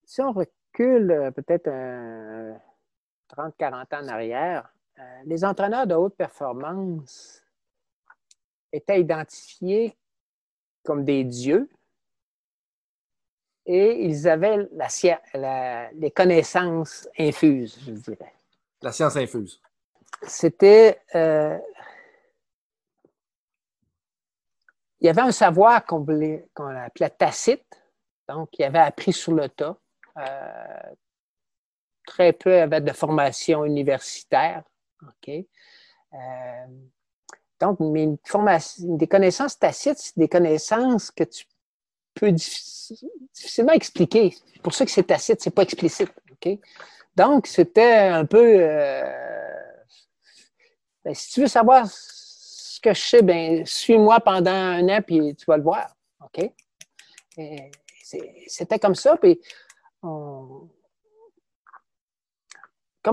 si on recule euh, peut-être 30-40 ans en arrière, euh, les entraîneurs de haute performance étaient identifiés comme des dieux et ils avaient la, les connaissances infuses, je dirais. La science infuse. C'était. Euh, il y avait un savoir qu'on appelait tacite, donc il avait appris sur le tas. Euh, très peu avait de formation universitaire. OK? Euh, donc, mais des connaissances tacites, c'est des connaissances que tu peux difficilement expliquer. C'est pour ça que c'est tacite, c'est pas explicite. Donc, c'était un peu. Euh, ben, si tu veux savoir ce que je sais, ben, suis-moi pendant un an, puis tu vas le voir. OK? C'était comme ça. Puis, comme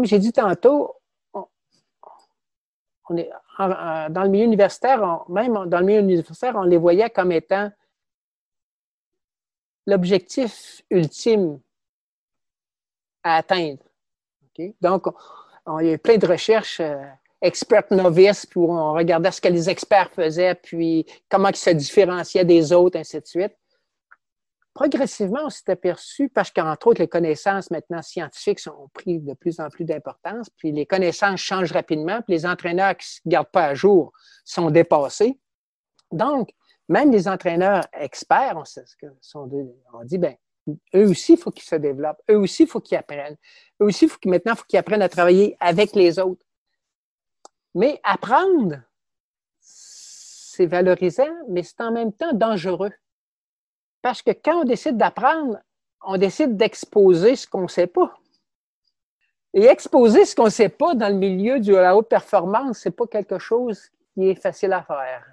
j'ai dit tantôt, on, est, dans le milieu universitaire, même dans le milieu universitaire, on les voyait comme étant l'objectif ultime à atteindre. Donc, il y a plein de recherches euh, experts novices, puis on regardait ce que les experts faisaient, puis comment ils se différenciaient des autres, ainsi de suite. Progressivement, on s'est aperçu, parce qu'entre autres, les connaissances maintenant scientifiques ont pris de plus en plus d'importance, puis les connaissances changent rapidement, puis les entraîneurs qui ne se gardent pas à jour sont dépassés. Donc, même les entraîneurs experts, on, sont, on dit, ben, eux aussi, il faut qu'ils se développent. Eux aussi, il faut qu'ils apprennent. Eux aussi, maintenant, il faut qu'ils apprennent à travailler avec les autres. Mais apprendre, c'est valorisant, mais c'est en même temps dangereux. Parce que quand on décide d'apprendre, on décide d'exposer ce qu'on ne sait pas. Et exposer ce qu'on ne sait pas dans le milieu de la haute performance, ce n'est pas quelque chose qui est facile à faire.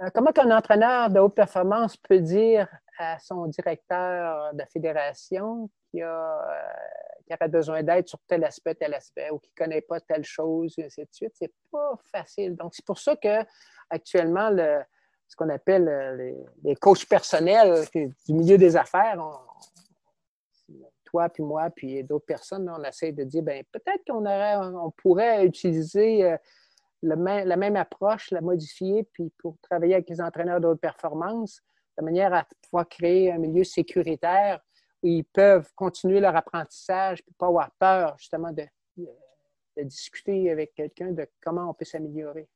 Euh, comment qu'un entraîneur de haute performance peut dire à son directeur de fédération qui, a, euh, aurait besoin d'aide sur tel aspect, tel aspect, ou qui ne connaît pas telle chose, et ainsi de suite? C'est pas facile. Donc, c'est pour ça que actuellement, le, ce qu'on appelle euh, les, coachs personnels du milieu des affaires, toi, puis moi, puis d'autres personnes, on essaie de dire, ben peut-être qu'on aurait, on pourrait utiliser la même approche, la modifier, puis pour travailler avec les entraîneurs de haute performance, de manière à pouvoir créer un milieu sécuritaire où ils peuvent continuer leur apprentissage, puis pas avoir peur justement de, discuter avec quelqu'un de comment on peut s'améliorer.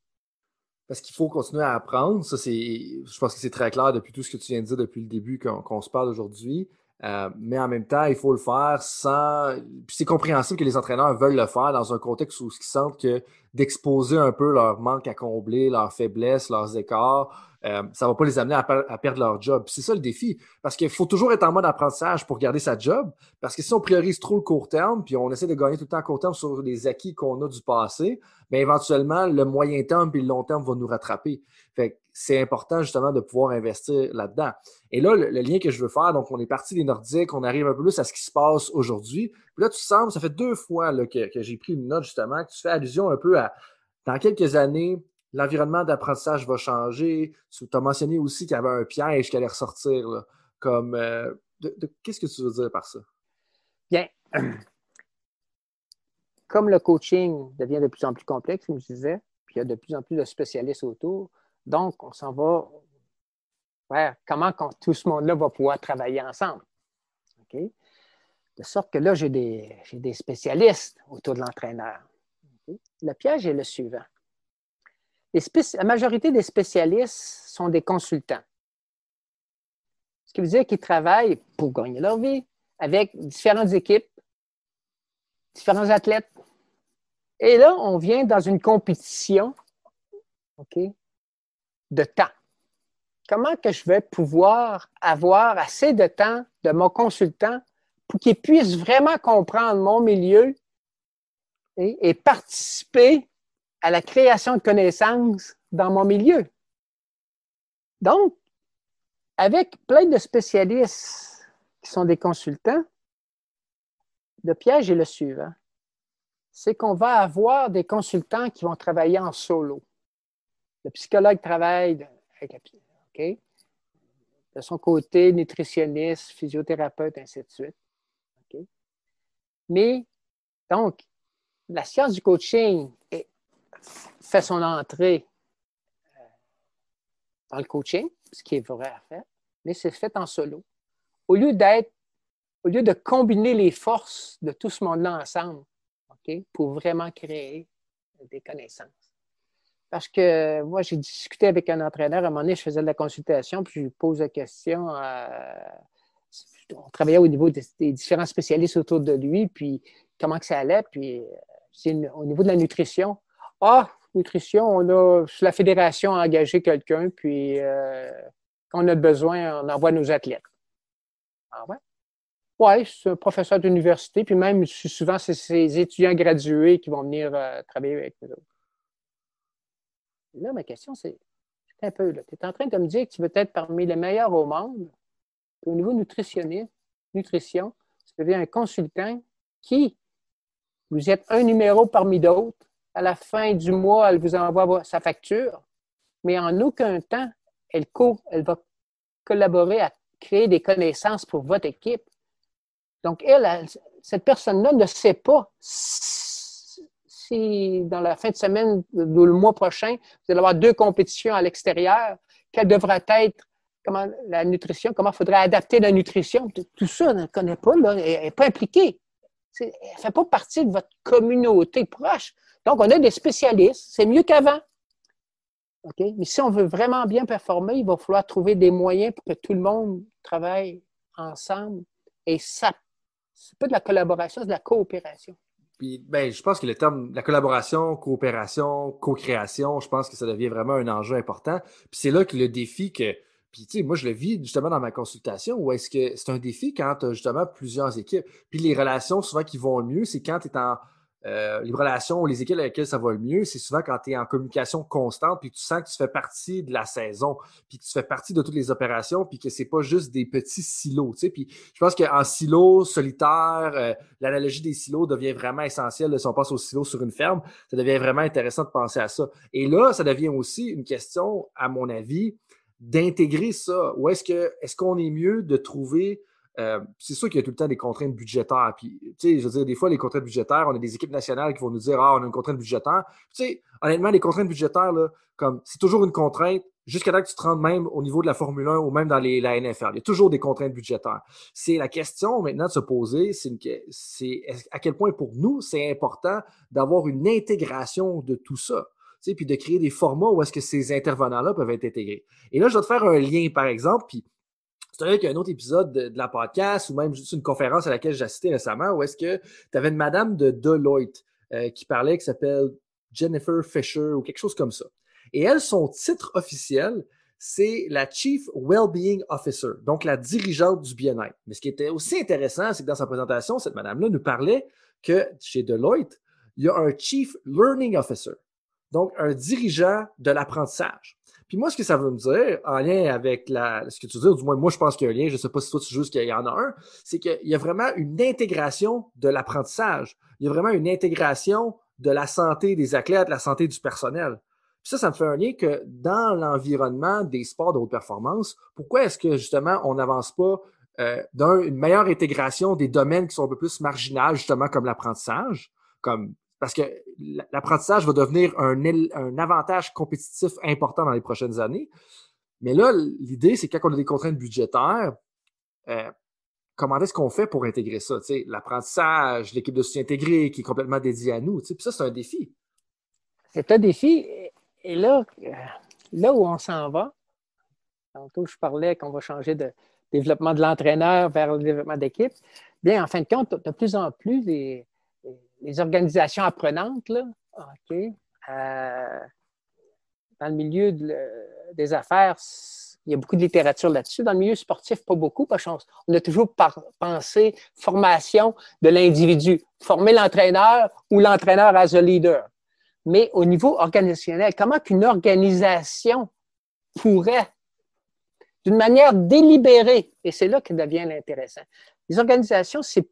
Parce qu'il faut continuer à apprendre. Ça, je pense que c'est très clair depuis tout ce que tu viens de dire depuis le début qu'on, se parle aujourd'hui. Euh, mais en même temps, il faut le faire sans. C'est compréhensible que les entraîneurs veulent le faire dans un contexte où ils sentent que d'exposer un peu leur manque à combler, leurs faiblesses, leurs écarts, euh, ça ne va pas les amener à, perdre leur job. C'est ça le défi. Parce qu'il faut toujours être en mode apprentissage pour garder sa job. Parce que si on priorise trop le court terme, puis on essaie de gagner tout le temps à court terme sur les acquis qu'on a du passé, bien éventuellement, le moyen terme et le long terme vont nous rattraper. Fait c'est important justement de pouvoir investir là-dedans. Et là, le, lien que je veux faire, donc on est parti des Nordiques, on arrive un peu plus à ce qui se passe aujourd'hui. Puis là, tu sembles, ça fait deux fois que, que j'ai pris une note justement, que tu fais allusion un peu à dans quelques années, l'environnement d'apprentissage va changer. Tu as mentionné aussi qu'il y avait un piège qui allait ressortir. euh, qu'est-ce que tu veux dire par ça? Bien. Comme le coaching devient de plus en plus complexe, comme je disais, puis il y a de plus en plus de spécialistes autour, donc on s'en va comment tout ce monde-là va pouvoir travailler ensemble. De sorte que là, j'ai des spécialistes autour de l'entraîneur. Le piège est le suivant la majorité des spécialistes sont des consultants. Ce qui veut dire qu'ils travaillent pour gagner leur vie avec différentes équipes, différents athlètes. Et là, on vient dans une compétition de temps. Comment que je vais pouvoir avoir assez de temps de mon consultant pour qu'il puisse vraiment comprendre mon milieu et, et participer à la création de connaissances dans mon milieu. Donc, avec plein de spécialistes qui sont des consultants, le piège est le suivant. C'est qu'on va avoir des consultants qui vont travailler en solo. Le psychologue travaille avec la, de son côté, nutritionniste, physiothérapeute, ainsi de suite. Mais, donc, la science du coaching fait son entrée dans le coaching, ce qui est vrai à faire, mais c'est fait en solo. Au lieu d'être, au lieu de combiner les forces de tout ce monde-là ensemble, pour vraiment créer des connaissances. Parce que moi, j'ai discuté avec un entraîneur, à un moment donné, je faisais de la consultation, puis je lui pose la question. Euh, on travaillait au niveau des, différents spécialistes autour de lui, puis comment ça allait, puis euh, au niveau de la nutrition. Ah, nutrition, on a, la fédération a engagé quelqu'un, puis euh, quand on a besoin, on envoie nos athlètes. Ah ouais? Oui, c'est un professeur d'université, puis même souvent, c'est ces étudiants gradués qui vont venir euh, travailler avec nous autres. Là, ma question, c'est un peu, tu es en train de me dire que tu veux être parmi les meilleurs au monde, au niveau nutritionniste, nutrition, tu deviens un consultant qui, vous êtes un numéro parmi d'autres, à la fin du mois, elle vous envoie sa facture, mais en aucun temps, elle, va collaborer à créer des connaissances pour votre équipe. Donc, elle, cette personne-là ne sait pas si dans la fin de semaine ou le mois prochain, vous allez avoir deux compétitions à l'extérieur, quelle devrait être comment, la nutrition, comment il faudrait adapter la nutrition. Tout ça, elle ne connaît pas, elle n'est pas impliquée. Elle ne fait pas partie de votre communauté proche. Donc, on a des spécialistes, c'est mieux qu'avant. OK? Mais si on veut vraiment bien performer, il va falloir trouver des moyens pour que tout le monde travaille ensemble. Et ça, c'est pas de la collaboration, c'est de la coopération. Puis, ben, je pense que le terme, la collaboration, coopération, co-création, je pense que ça devient vraiment un enjeu important. Puis c'est là que le défi que, puis, tu sais, moi, je le vis justement dans ma consultation où est-ce que c'est un défi quand tu as justement plusieurs équipes. Puis, les relations, souvent, qui vont mieux, c'est quand tu es en, euh, les relations ou les équipes avec lesquelles ça va le mieux, c'est souvent quand tu es en communication constante, puis tu sens que tu fais partie de la saison, puis que tu fais partie de toutes les opérations, puis que c'est pas juste des petits silos. Tu sais? Puis je pense qu'en silo solitaire, euh, l'analogie des silos devient vraiment essentielle. Si on passe aux silos sur une ferme, ça devient vraiment intéressant de penser à ça. Et là, ça devient aussi une question, à mon avis, d'intégrer ça. Ou est-ce que est-ce qu'on est mieux de trouver euh, c'est sûr qu'il y a tout le temps des contraintes budgétaires. Puis, tu sais, je veux dire, des fois, les contraintes budgétaires, on a des équipes nationales qui vont nous dire Ah, on a une contrainte budgétaire. Tu sais, honnêtement, les contraintes budgétaires, là, comme c'est toujours une contrainte jusqu'à là que tu te rendes même au niveau de la Formule 1 ou même dans les, la NFL. Il y a toujours des contraintes budgétaires. C'est la question maintenant de se poser, c'est à quel point pour nous, c'est important d'avoir une intégration de tout ça. Puis de créer des formats où est-ce que ces intervenants-là peuvent être intégrés. Et là, je vais te faire un lien, par exemple, puis c'est vrai qu'il y a un autre épisode de, la podcast ou même juste une conférence à laquelle j'ai assisté récemment où est-ce que tu avais une madame de Deloitte euh, qui parlait, qui s'appelle Jennifer Fisher ou quelque chose comme ça. Et elle, son titre officiel, c'est la Chief Wellbeing Officer, donc la dirigeante du bien-être. Mais ce qui était aussi intéressant, c'est que dans sa présentation, cette madame-là nous parlait que chez Deloitte, il y a un Chief Learning Officer, donc un dirigeant de l'apprentissage. Puis moi, ce que ça veut me dire, en lien avec la, ce que tu dis, du moins moi, je pense qu'il y a un lien, je ne sais pas si toi tu juste qu'il y en a un, c'est qu'il y a vraiment une intégration de l'apprentissage. Il y a vraiment une intégration de la santé des athlètes, la santé du personnel. Puis ça, ça me fait un lien que dans l'environnement des sports de haute performance, pourquoi est-ce que justement on n'avance pas euh, dans une meilleure intégration des domaines qui sont un peu plus marginaux, justement comme l'apprentissage, comme parce que l'apprentissage va devenir un, avantage compétitif important dans les prochaines années. Mais là, l'idée, c'est quand on a des contraintes budgétaires, euh, comment est-ce qu'on fait pour intégrer ça? L'apprentissage, l'équipe de soutien intégré qui est complètement dédiée à nous. Puis ça, c'est un défi. C'est un défi. Et là, là où on s'en va, tantôt je parlais qu'on va changer de développement de l'entraîneur vers le développement d'équipe. Bien, en fin de compte, de plus en plus, les, les organisations apprenantes, là, OK, euh, dans le milieu des affaires, il y a beaucoup de littérature là-dessus. Dans le milieu sportif, pas beaucoup, parce qu'on on a toujours pensé formation de l'individu, former l'entraîneur ou l'entraîneur as a leader. Mais au niveau organisationnel, comment qu'une organisation pourrait, d'une manière délibérée, et c'est là que devient l'intéressant. Les organisations, c'est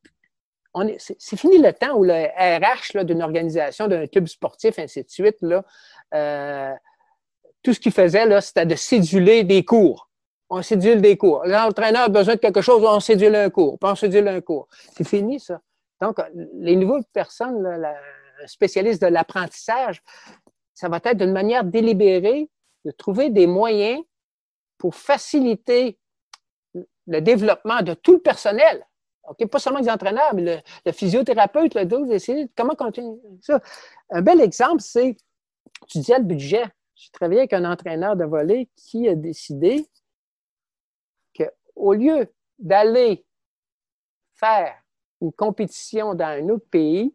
c'est fini le temps où le RH d'une organisation, d'un club sportif, ainsi de suite, là, euh, tout ce qu'il faisait, c'était de céduler des cours. On cédule des cours. L'entraîneur a besoin de quelque chose, on cédule un cours, puis on cédule un cours. C'est fini, ça. Donc, les nouvelles personnes, là, spécialiste de l'apprentissage, ça va être d'une manière délibérée de trouver des moyens pour faciliter le développement de tout le personnel. Pas seulement les entraîneurs, mais le, le physiothérapeute, le dos, essayer de- comment continuer ça. Un bel exemple, c'est, tu disais le budget. J'ai travaillé avec un entraîneur de volley qui a décidé qu'au lieu d'aller faire une compétition dans un autre pays,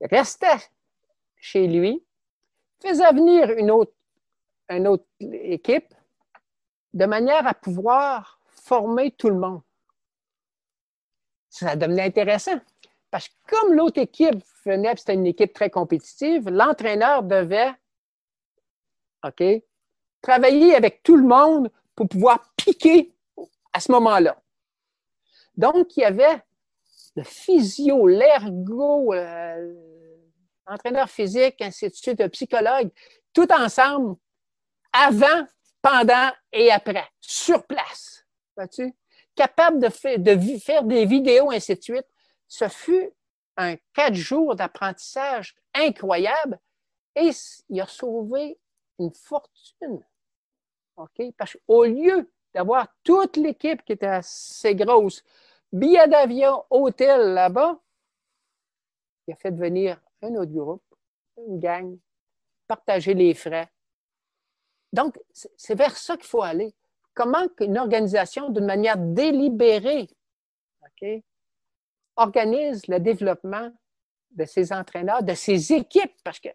il restait chez lui, faisait venir une autre équipe de manière à pouvoir former tout le monde. Ça devenait intéressant. Parce que comme l'autre équipe venait, c'était une équipe très compétitive, l'entraîneur devait OK, travailler avec tout le monde pour pouvoir piquer à ce moment-là. Donc, il y avait le physio, l'ergo, euh, l'entraîneur physique, ainsi de suite, le psychologue, tout ensemble, avant, pendant et après, sur place. Vois-tu? Capable de, faire- des vidéos, ainsi de suite. Ce fut un quatre jours d'apprentissage incroyable et il a sauvé une fortune. OK? Parce qu'au lieu d'avoir toute l'équipe qui était assez grosse, billets d'avion, hôtel là-bas, il a fait venir un autre groupe, une gang, partager les frais. Donc, c'est vers ça qu'il faut aller. Comment une organisation, d'une manière délibérée, organise le développement de ses entraîneurs, de ses équipes, parce qu'à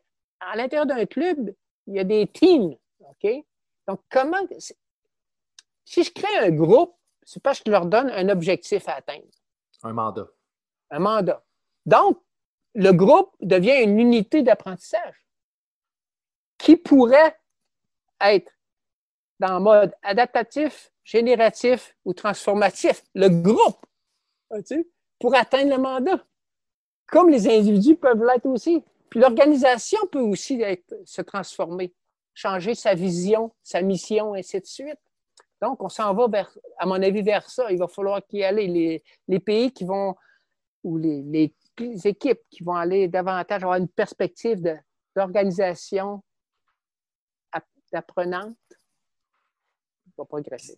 l'intérieur d'un club, il y a des teams? Donc, comment... Si je crée un groupe, c'est parce que je leur donne un objectif à atteindre, Un mandat. un mandat. Donc, le groupe devient une unité d'apprentissage qui pourrait être dans mode adaptatif, génératif ou transformatif. Le groupe, vois-tu, pour atteindre le mandat. Comme les individus peuvent l'être aussi. Puis l'organisation peut aussi se transformer, changer sa vision, sa mission, ainsi de suite. Donc, on s'en va vers, à mon avis, vers ça. Il va falloir qu'il y ait les, pays qui vont, ou les, équipes qui vont aller davantage avoir une perspective d'organisation app- apprenante, progresser.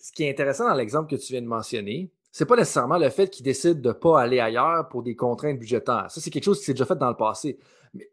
Ce qui est intéressant dans l'exemple que tu viens de mentionner, c'est pas nécessairement le fait qu'ils décident de ne pas aller ailleurs pour des contraintes budgétaires. Ça, c'est quelque chose qui s'est déjà fait dans le passé.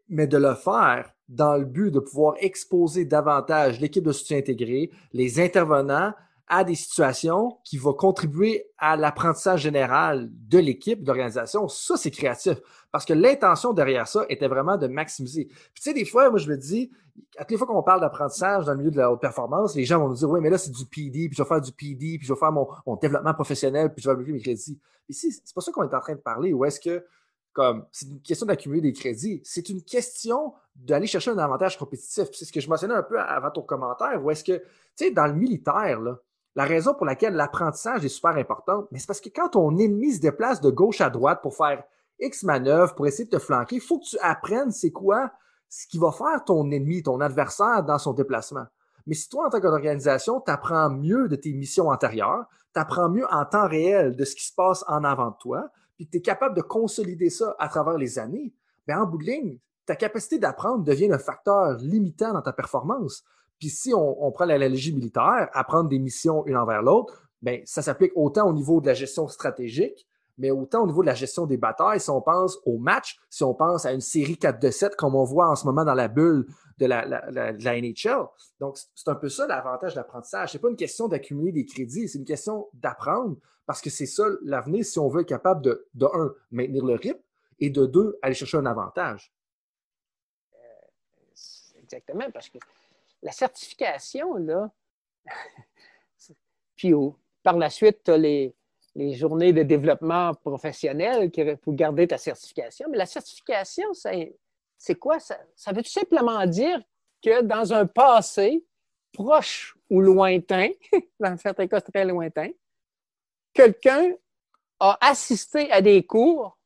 Mais de le faire dans le but de pouvoir exposer davantage l'équipe de soutien intégré, les intervenants à des situations qui vont contribuer à l'apprentissage général de l'équipe, de l'organisation, ça, c'est créatif. Parce que l'intention derrière ça était vraiment de maximiser. Puis tu sais, des fois, moi, je me dis, à toutes les fois qu'on parle d'apprentissage dans le milieu de la haute performance, les gens vont nous dire, oui, mais là, c'est du PD, puis je vais faire du PD, puis je vais faire mon, développement professionnel, puis je vais appliquer mes crédits. Ici, c'est pas ça qu'on est en train de parler. Ou est-ce que, comme, c'est une question d'accumuler des crédits. C'est une question d'aller chercher un avantage compétitif. C'est ce que je mentionnais un peu avant ton commentaire. Ou est-ce que, tu sais, dans le militaire, là, la raison pour laquelle l'apprentissage est super important, c'est parce que quand ton ennemi se déplace de gauche à droite pour faire X manœuvres, pour essayer de te flanquer, il faut que tu apprennes c'est quoi ce qui va faire ton ennemi, ton adversaire dans son déplacement. Mais si toi, en tant qu'organisation, tu apprends mieux de tes missions antérieures, tu apprends mieux en temps réel de ce qui se passe en avant de toi, puis que tu es capable de consolider ça à travers les années, bien, en bout de ligne, ta capacité d'apprendre devient un facteur limitant dans ta performance. Puis si on, on prend l'analogie militaire, apprendre des missions une envers l'autre, bien, ça s'applique autant au niveau de la gestion stratégique, mais autant au niveau de la gestion des batailles, si on pense au match, si on pense à une série 4 de 7 comme on voit en ce moment dans la bulle de la, NHL. Donc, c'est un peu ça l'avantage de l'apprentissage. C'est pas une question d'accumuler des crédits, c'est une question d'apprendre parce que c'est ça l'avenir si on veut être capable de, de un, maintenir le rythme et de deux, aller chercher un avantage. exactement, parce que la certification, là, puis par la suite, tu as les, journées de développement professionnel pour garder ta certification. Mais la certification, c'est quoi? Ça, ça veut tout simplement dire que dans un passé proche ou lointain, dans certains cas très lointain, quelqu'un a assisté à des cours,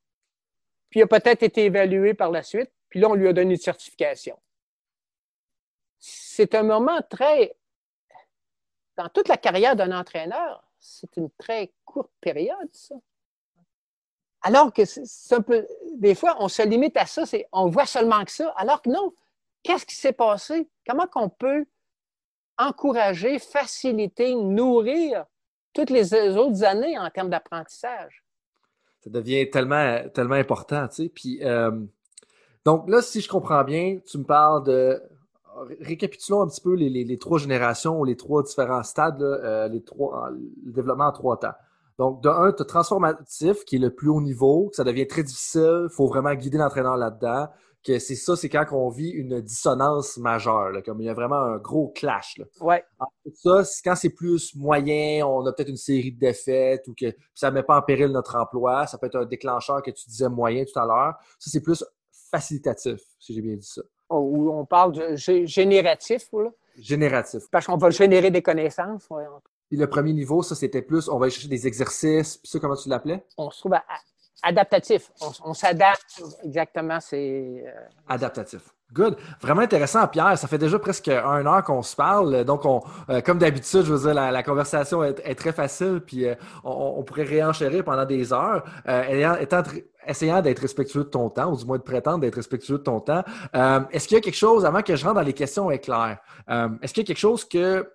puis a peut-être été évalué par la suite, puis là, on lui a donné une certification. C'est un moment très... Dans toute la carrière d'un entraîneur, c'est une très courte période, ça. Alors que. Des fois, on se limite à ça, c'est on voit seulement que ça, alors que non. Qu'est-ce qui s'est passé? Comment qu'on peut encourager, faciliter, nourrir toutes les autres années en termes d'apprentissage? Ça devient tellement, important, tu sais. Euh, donc là, si je comprends bien, tu me parles de. Récapitulons un petit peu les, trois générations ou les trois différents stades, euh, les trois, le développement en trois temps. Donc, de un, tu as transformatif, qui est le plus haut niveau, que ça devient très difficile, il faut vraiment guider l'entraîneur là-dedans que c'est ça, c'est quand on vit une dissonance majeure, comme il y a vraiment un gros clash. Là. Ouais. ça, quand c'est plus moyen, on a peut-être une série de défaites ou que ça ne met pas en péril notre emploi, ça peut être un déclencheur que tu disais moyen tout à l'heure. Ça, c'est plus facilitatif, si j'ai bien dit ça. Ou on parle de génératif, là. Génératif. Parce qu'on va générer des connaissances. Puis le premier niveau, ça, c'était plus, on va chercher des exercices. Puis ça, comment tu l'appelais? On se trouve à adaptatif. On, s'adapte exactement. C'est euh, adaptatif. Good. Vraiment intéressant, Pierre. Ça fait déjà presque un heure qu'on se parle. Donc, on, euh, comme d'habitude, je veux dire, la, conversation est, très facile, puis euh, on, pourrait réenchérir pendant des heures. essayant d'être respectueux de ton temps, ou du moins de prétendre d'être respectueux de ton temps. Est-ce qu'il y a quelque chose, avant que je rentre dans les questions éclairs, est-ce qu'il y a quelque chose que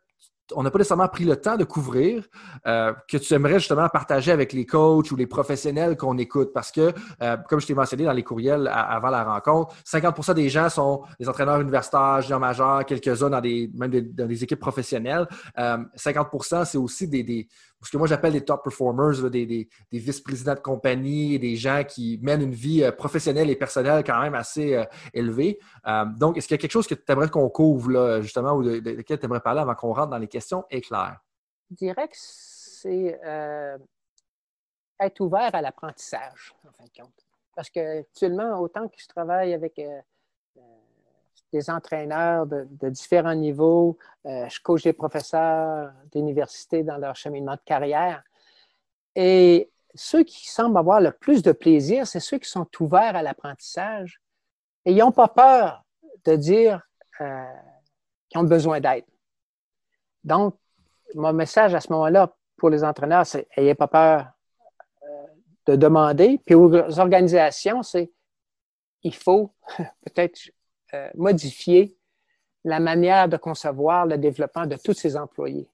on n'a pas nécessairement pris le temps de couvrir, euh, que tu aimerais justement partager avec les coachs ou les professionnels qu'on écoute. Parce que, euh, comme je t'ai mentionné dans les courriels avant la rencontre, 50% des gens sont des entraîneurs universitaires, juniors majeurs, quelques-uns dans des, même dans des équipes professionnelles. 50% euh, c'est aussi des, ce que moi j'appelle des top performers, des, vice-présidents de compagnie, des gens qui mènent une vie euh, professionnelle et personnelle quand même assez euh, élevée. Euh, donc, est-ce qu'il y a quelque chose que tu aimerais qu'on couvre, là, justement, ou de, lequel tu aimerais parler avant qu'on rentre dans les questions éclairs? Je dirais que c'est être ouvert à l'apprentissage, en fin de compte. Parce que actuellement, autant que je travaille avec des entraîneurs de, différents niveaux. Euh, je coach des professeurs d'université dans leur cheminement de carrière. Et ceux qui semblent avoir le plus de plaisir, c'est ceux qui sont ouverts à l'apprentissage et n'ont pas peur de dire euh, qu'ils ont besoin d'aide. Donc, mon message à ce moment-là pour les entraîneurs, c'est n'ayez pas peur euh, de demander. Puis aux organisations, c'est il faut peut-être euh, modifier la manière de concevoir le développement de tous ses employés.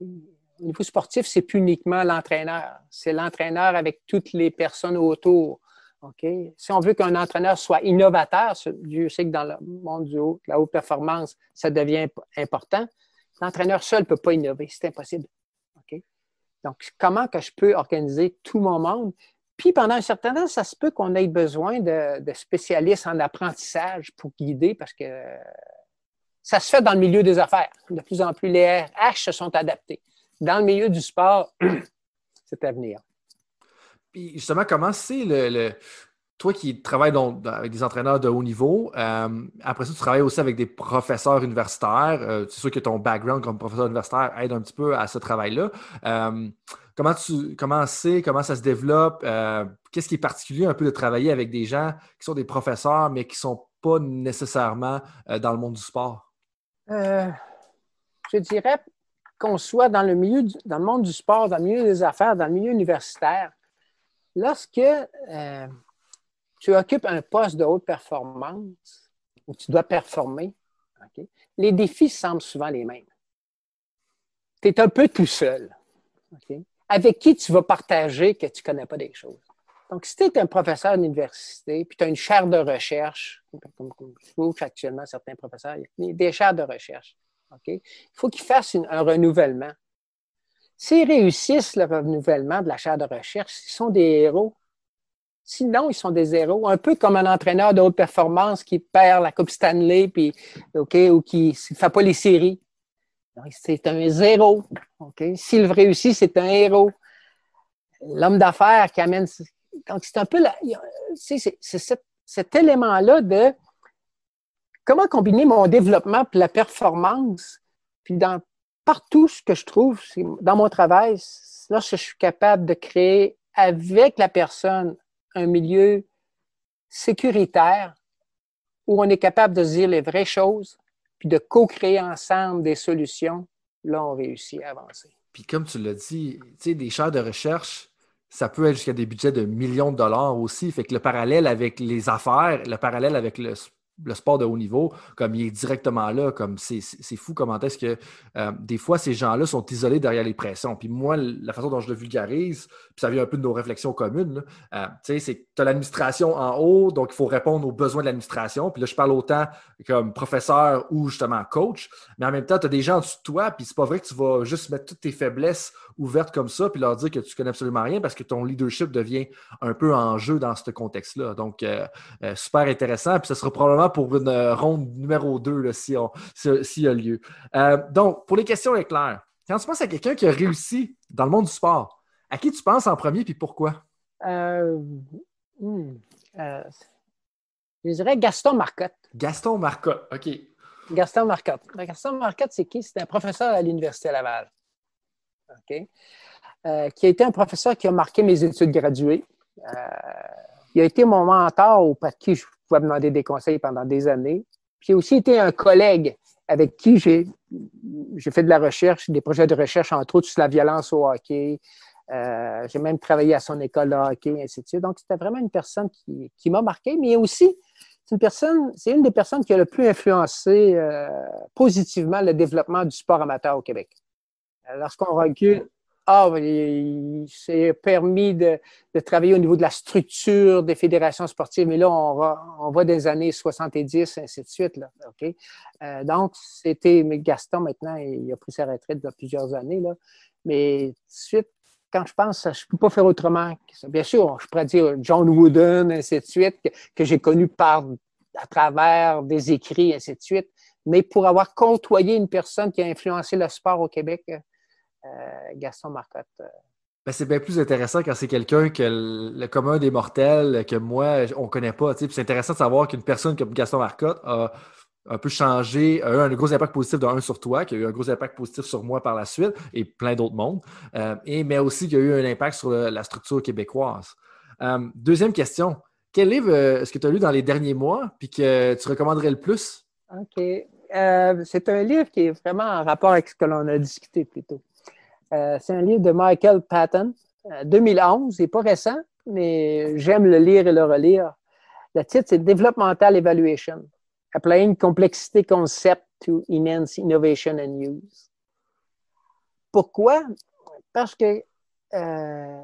Au niveau sportif, c'est plus uniquement l'entraîneur, c'est l'entraîneur avec toutes les personnes autour. Si on veut qu'un entraîneur soit innovateur, Dieu sait que dans le monde du haut, la haute performance, ça devient important. L'entraîneur seul ne peut pas innover, c'est impossible. Donc, comment que je peux organiser tout mon monde puis pendant un certain temps, ça se peut qu'on ait besoin de, spécialistes en apprentissage pour guider parce que ça se fait dans le milieu des affaires. De plus en plus, les RH se sont adaptés. Dans le milieu du sport, c'est à venir. Puis justement, comment c'est le, Toi qui travailles avec des entraîneurs de haut niveau, euh, après ça, tu travailles aussi avec des professeurs universitaires. Euh, c'est sûr que ton background comme professeur universitaire aide un petit peu à ce travail-là. Euh, Comment tu comment c'est, comment ça se développe? Qu'est-ce qui est particulier un peu de travailler avec des gens qui sont des professeurs, mais qui ne sont pas nécessairement dans le monde du sport? Je dirais qu'on soit dans le milieu dans le monde du sport, dans le milieu des affaires, dans le milieu universitaire, lorsque tu occupes un poste de haute performance où tu dois performer, les défis semblent souvent les mêmes. Tu es un peu tout seul avec qui tu vas partager que tu ne connais pas des choses. Donc, si tu es un professeur d'université, puis tu as une chaire de recherche, comme, je trouve actuellement certains professeurs, des chaires de recherche. Il faut qu'ils fassent un renouvellement. S'ils réussissent le renouvellement de la chaire de recherche, ils sont des héros. Sinon, ils sont des zéros. Un peu comme un entraîneur de haute performance qui perd la Coupe Stanley puis, ou qui ne fait pas les séries. C'est un zéro. S'il réussit, c'est un héros. L'homme d'affaires qui amène. Donc, c'est un peu. C'est cet, élément-là de comment combiner mon développement et la performance. Puis dans partout ce que je trouve, dans mon travail, lorsque je suis capable de créer avec la personne un milieu sécuritaire où on est capable de se dire les vraies choses, puis de co-créer ensemble des solutions, là, on réussit à avancer. Puis comme tu l'as dit, tu sais, des chaires de recherche, ça peut être jusqu'à des budgets de millions de dollars aussi. Fait que le parallèle avec les affaires, le parallèle avec le le sport de haut niveau, comme il est directement là, comme c'est fou comment est-ce que euh, des fois ces gens-là sont isolés derrière les pressions. Puis moi, la façon dont je le vulgarise, puis ça vient un peu de nos réflexions communes, euh, tu sais, c'est que tu as l'administration en haut, donc il faut répondre aux besoins de l'administration. Puis là, je parle autant comme professeur ou justement coach, mais en même temps, tu as des gens en dessous de toi, puis c'est pas vrai que tu vas juste mettre toutes tes faiblesses ouvertes comme ça, puis leur dire que tu connais absolument rien parce que ton leadership devient un peu en jeu dans ce contexte-là. Donc, euh, super intéressant. Puis ça sera probablement pour une euh, ronde numéro 2 s'il si y a lieu. Euh, donc, pour les questions éclairs, quand tu penses à quelqu'un qui a réussi dans le monde du sport, à qui tu penses en premier et pourquoi? Euh, hmm, je dirais Gaston Marcotte. Gaston Marcotte, OK. Gaston Marcotte. Gaston Marcotte, c'est qui? C'est un professeur à l'Université Laval. OK? qui a été un professeur qui a marqué mes études graduées. il a été mon mentor auprès de qui je pouvais demander des conseils pendant des années. J'ai aussi été un collègue avec qui j'ai, fait de la recherche, des projets de recherche, entre autres sur la violence au hockey. Euh, j'ai même travaillé à son école de hockey, ainsi de suite. Donc, c'était vraiment une personne qui, m'a marqué, mais aussi, c'est une personne, c'est une des personnes qui a le plus influencé euh, positivement le développement du sport amateur au Québec. Lorsqu'on recule, ah, il, s'est permis de, travailler au niveau de la structure des fédérations sportives, mais là, on va, on va des années 70, ainsi de suite. Là, euh, donc, c'était Gaston maintenant, il a pris sa retraite a plusieurs années. Là, mais tout de suite, quand je pense, je ne peux pas faire autrement que ça. Bien sûr, je pourrais dire John Wooden, ainsi de suite, que, j'ai connu par, à travers des écrits, ainsi de suite. Mais pour avoir côtoyé une personne qui a influencé le sport au Québec, euh, Gaston Marcotte. Euh. Ben, c'est bien plus intéressant quand c'est quelqu'un que le, commun des mortels, que moi, on ne connaît pas. C'est intéressant de savoir qu'une personne comme Gaston Marcotte a un peu changé, a eu un gros impact positif d'un sur toi, qui a eu un gros impact positif sur moi par la suite et plein d'autres mondes, euh, et, mais aussi qui a eu un impact sur la structure québécoise. deuxième question. Quel livre est-ce que tu as lu dans les derniers mois puis que tu recommanderais le plus? OK. c'est un livre qui est vraiment en rapport avec ce que l'on a discuté plus tôt. Euh, c'est un livre de Michael Patton, 2011. C'est pas récent, mais j'aime le lire et le relire. Le titre, c'est Developmental Evaluation, Applying Complexity Concept to Enhance Innovation and Use. Pourquoi? Parce que, euh,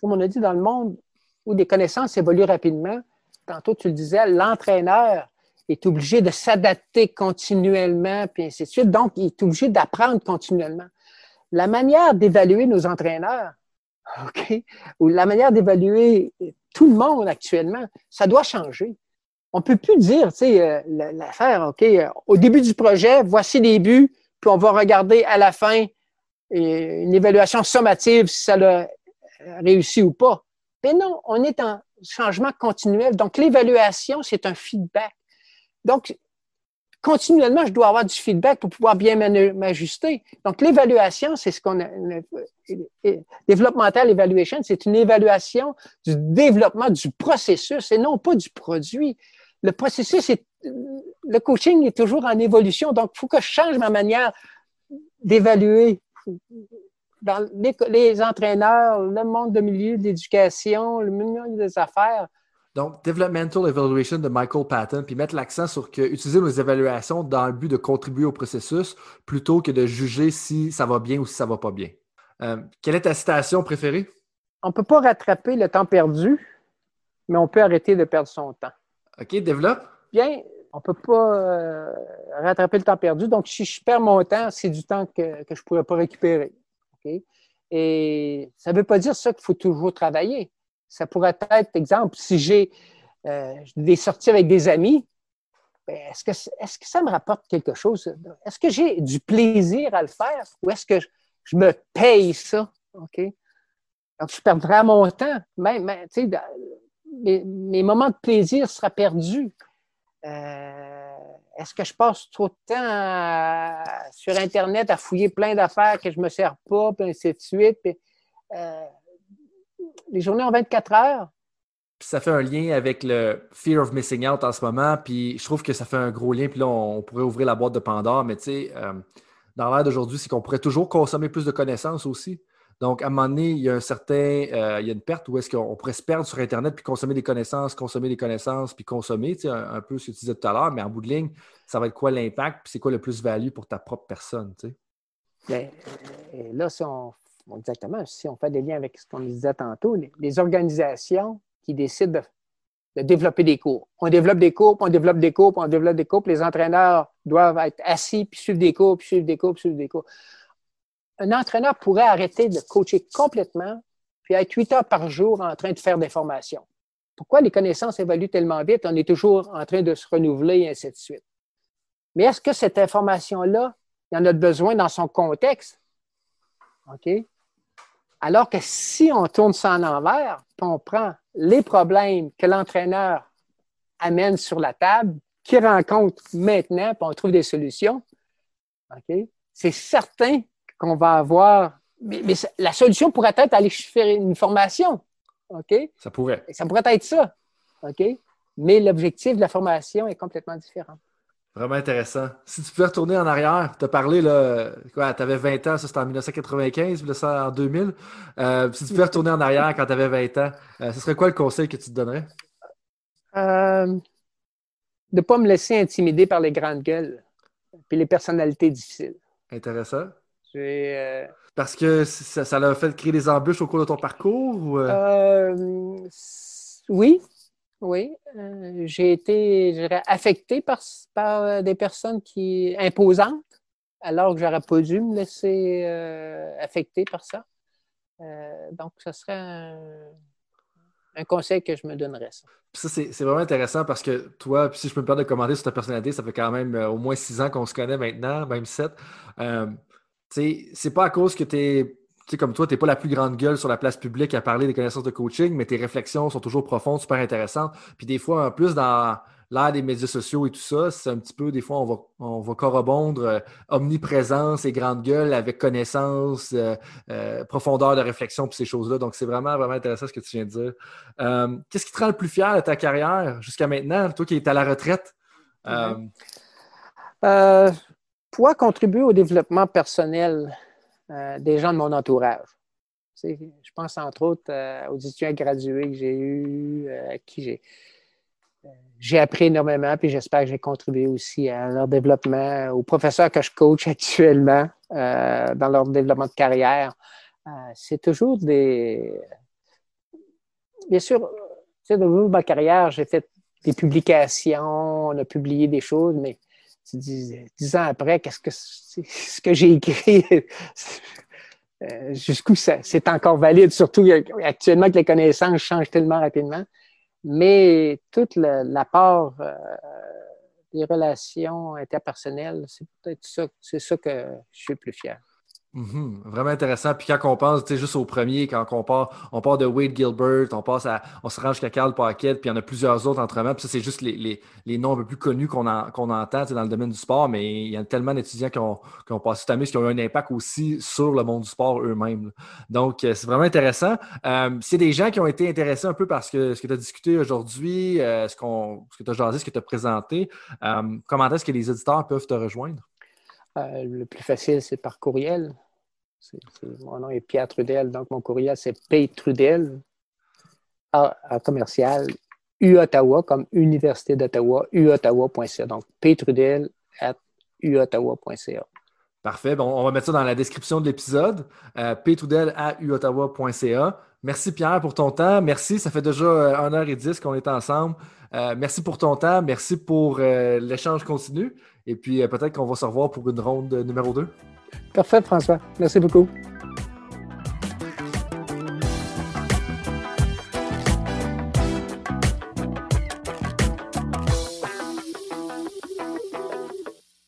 comme on a dit, dans le monde où des connaissances évoluent rapidement, tantôt tu le disais, l'entraîneur est obligé de s'adapter continuellement, puis ainsi de suite. Donc, il est obligé d'apprendre continuellement la manière d'évaluer nos entraîneurs, OK, ou la manière d'évaluer tout le monde actuellement, ça doit changer. On ne peut plus dire, tu sais, euh, l'affaire, OK, euh, au début du projet, voici les buts, puis on va regarder à la fin une évaluation sommative si ça a réussi ou pas. Mais non, on est en changement continuel. Donc, l'évaluation, c'est un feedback. Donc, continuellement, je dois avoir du feedback pour pouvoir bien m'ajuster. Donc, l'évaluation, c'est ce qu'on a. Developmental evaluation, c'est une évaluation du développement du processus et non pas du produit. Le processus est. Le coaching est toujours en évolution. Donc, il faut que je change ma manière d'évaluer les, les, entraîneurs, le monde de milieu de l'éducation, le milieu des affaires. Donc, Developmental Evaluation de Michael Patton, puis mettre l'accent sur que utiliser nos évaluations dans le but de contribuer au processus plutôt que de juger si ça va bien ou si ça va pas bien. Euh, quelle est ta citation préférée? On ne peut pas rattraper le temps perdu, mais on peut arrêter de perdre son temps. OK, développe. Bien, on ne peut pas euh, rattraper le temps perdu. Donc, si je perds mon temps, c'est du temps que, je ne pourrais pas récupérer. Et ça ne veut pas dire ça qu'il faut toujours travailler ça pourrait être, exemple, si j'ai euh, des sorties avec des amis, ben, est-ce que, est que ça me rapporte quelque chose? Est-ce que j'ai du plaisir à le faire ou est-ce que je, me paye ça? OK? Donc, je perdrai mon temps. Même, mes, moments de plaisir seraient perdus. Euh, est-ce que je passe trop de temps sur Internet à fouiller plein d'affaires que je ne me sers pas, puis ainsi de suite? Euh, les journées ont 24 heures. ça fait un lien avec le fear of missing out en ce moment. Puis je trouve que ça fait un gros lien. Puis là, on, pourrait ouvrir la boîte de Pandore. Mais tu sais, euh, dans l'ère d'aujourd'hui, c'est qu'on pourrait toujours consommer plus de connaissances aussi. Donc, à un moment donné, il y a un certain, euh, il y a une perte où est-ce qu'on pourrait se perdre sur Internet puis consommer des connaissances, consommer des connaissances, puis consommer, tu sais, un, peu ce que tu disais tout à l'heure, mais en bout de ligne, ça va être quoi l'impact, puis c'est quoi le plus-value pour ta propre personne, tu sais? Bien, euh, là, si on, exactement, si on fait des liens avec ce qu'on disait tantôt, les, organisations qui décident de, développer des cours. On développe des cours, on développe des cours, on développe des cours, les entraîneurs doivent être assis, puis suivre des cours, puis suivre des cours, puis suivre des cours un entraîneur pourrait arrêter de coacher complètement puis être huit heures par jour en train de faire des formations. Pourquoi les connaissances évoluent tellement vite? On est toujours en train de se renouveler et ainsi de suite. Mais est-ce que cette information-là, il y en a besoin dans son contexte? OK? Alors que si on tourne ça en envers, puis on prend les problèmes que l'entraîneur amène sur la table, qu'il rencontre maintenant, puis on trouve des solutions, OK? C'est certain qu'on va avoir. Mais, la solution pourrait être aller faire une formation. OK? Ça pourrait. Ça pourrait être ça. OK? Mais l'objectif de la formation est complètement différent. Vraiment intéressant. Si tu pouvais retourner en arrière, tu as parlé, là, quoi, tu avais 20 ans, ça c'était en 1995, puis ça en 2000. Euh, si tu pouvais retourner en arrière quand tu avais 20 ans, euh, ce serait quoi le conseil que tu te donnerais? Euh, de ne pas me laisser intimider par les grandes gueules puis les personnalités difficiles. Intéressant. Parce que ça, l'a fait créer des embûches au cours de ton parcours? Euh, oui, oui. j'ai été affecté par, par des personnes qui imposantes, alors que j'aurais pas dû me laisser affecter par ça. donc, ce serait un, conseil que je me donnerais. Ça, c'est vraiment intéressant parce que toi, si je peux me permettre de commenter sur ta personnalité, ça fait quand même au moins six ans qu'on se connaît maintenant, même sept c'est pas à cause que tu es comme toi, tu n'es pas la plus grande gueule sur la place publique à parler des connaissances de coaching, mais tes réflexions sont toujours profondes, super intéressantes. Puis des fois, en plus, dans l'ère des médias sociaux et tout ça, c'est un petit peu, des fois, on va, on va corrobondre euh, omniprésence et grande gueule avec connaissance, euh, euh, profondeur de réflexion, puis ces choses-là. Donc, c'est vraiment, vraiment intéressant ce que tu viens de dire. Qu'est-ce qui te rend le plus fier de ta carrière jusqu'à maintenant, toi qui es à la retraite? pouvoir contribuer au développement personnel euh, des gens de mon entourage. je pense entre autres euh, aux étudiants gradués que j'ai eus, euh, à qui j'ai, j'ai appris énormément, puis j'espère que j'ai contribué aussi à leur développement, aux professeurs que je coach actuellement dans leur développement de carrière. c'est toujours des. Bien sûr, tu sais, de ma carrière, j'ai fait des publications, on a publié des choses, mais dix, ans après, qu'est-ce que ce que j'ai écrit, euh, jusqu'où c'est encore valide, surtout actuellement que les connaissances changent tellement rapidement. Mais toute l'apport euh, des relations interpersonnelles, c'est peut-être ça, c'est ça que je suis le plus fier. Mhm. vraiment intéressant. Puis quand on pense, juste au premier, quand on part, on part de Wade Gilbert, on passe à, on se range jusqu'à Carl Paquette, puis il y en a plusieurs autres entre eux Puis ça, c'est juste les, noms un peu plus connus qu'on entend dans le domaine du sport, mais il y a tellement d'étudiants qui ont, qui ont passé cette qui ont eu un impact aussi sur le monde du sport eux-mêmes. Donc, euh, c'est vraiment intéressant. Euh, c'est des gens qui ont été intéressés un peu par ce que, que tu as discuté aujourd'hui, euh, ce, ce que tu as jasé, ce que tu as présenté. comment est-ce que les éditeurs peuvent te rejoindre? le plus facile, c'est par courriel mon nom est Pierre Trudel, donc mon courriel c'est ptrudel à, commercial uottawa comme Université d'Ottawa, uottawa.ca. Donc ptrudel at uottawa.ca. Parfait. Bon, on va mettre ça dans la description de l'épisode. Euh, ptrudel à uottawa.ca. Merci Pierre pour ton temps. Merci. Ça fait déjà 1h10 euh, qu'on est ensemble. Euh, merci pour ton temps. Merci pour euh, l'échange continu. Et puis peut-être qu'on va se revoir pour une ronde numéro 2. Parfait, François. Merci beaucoup.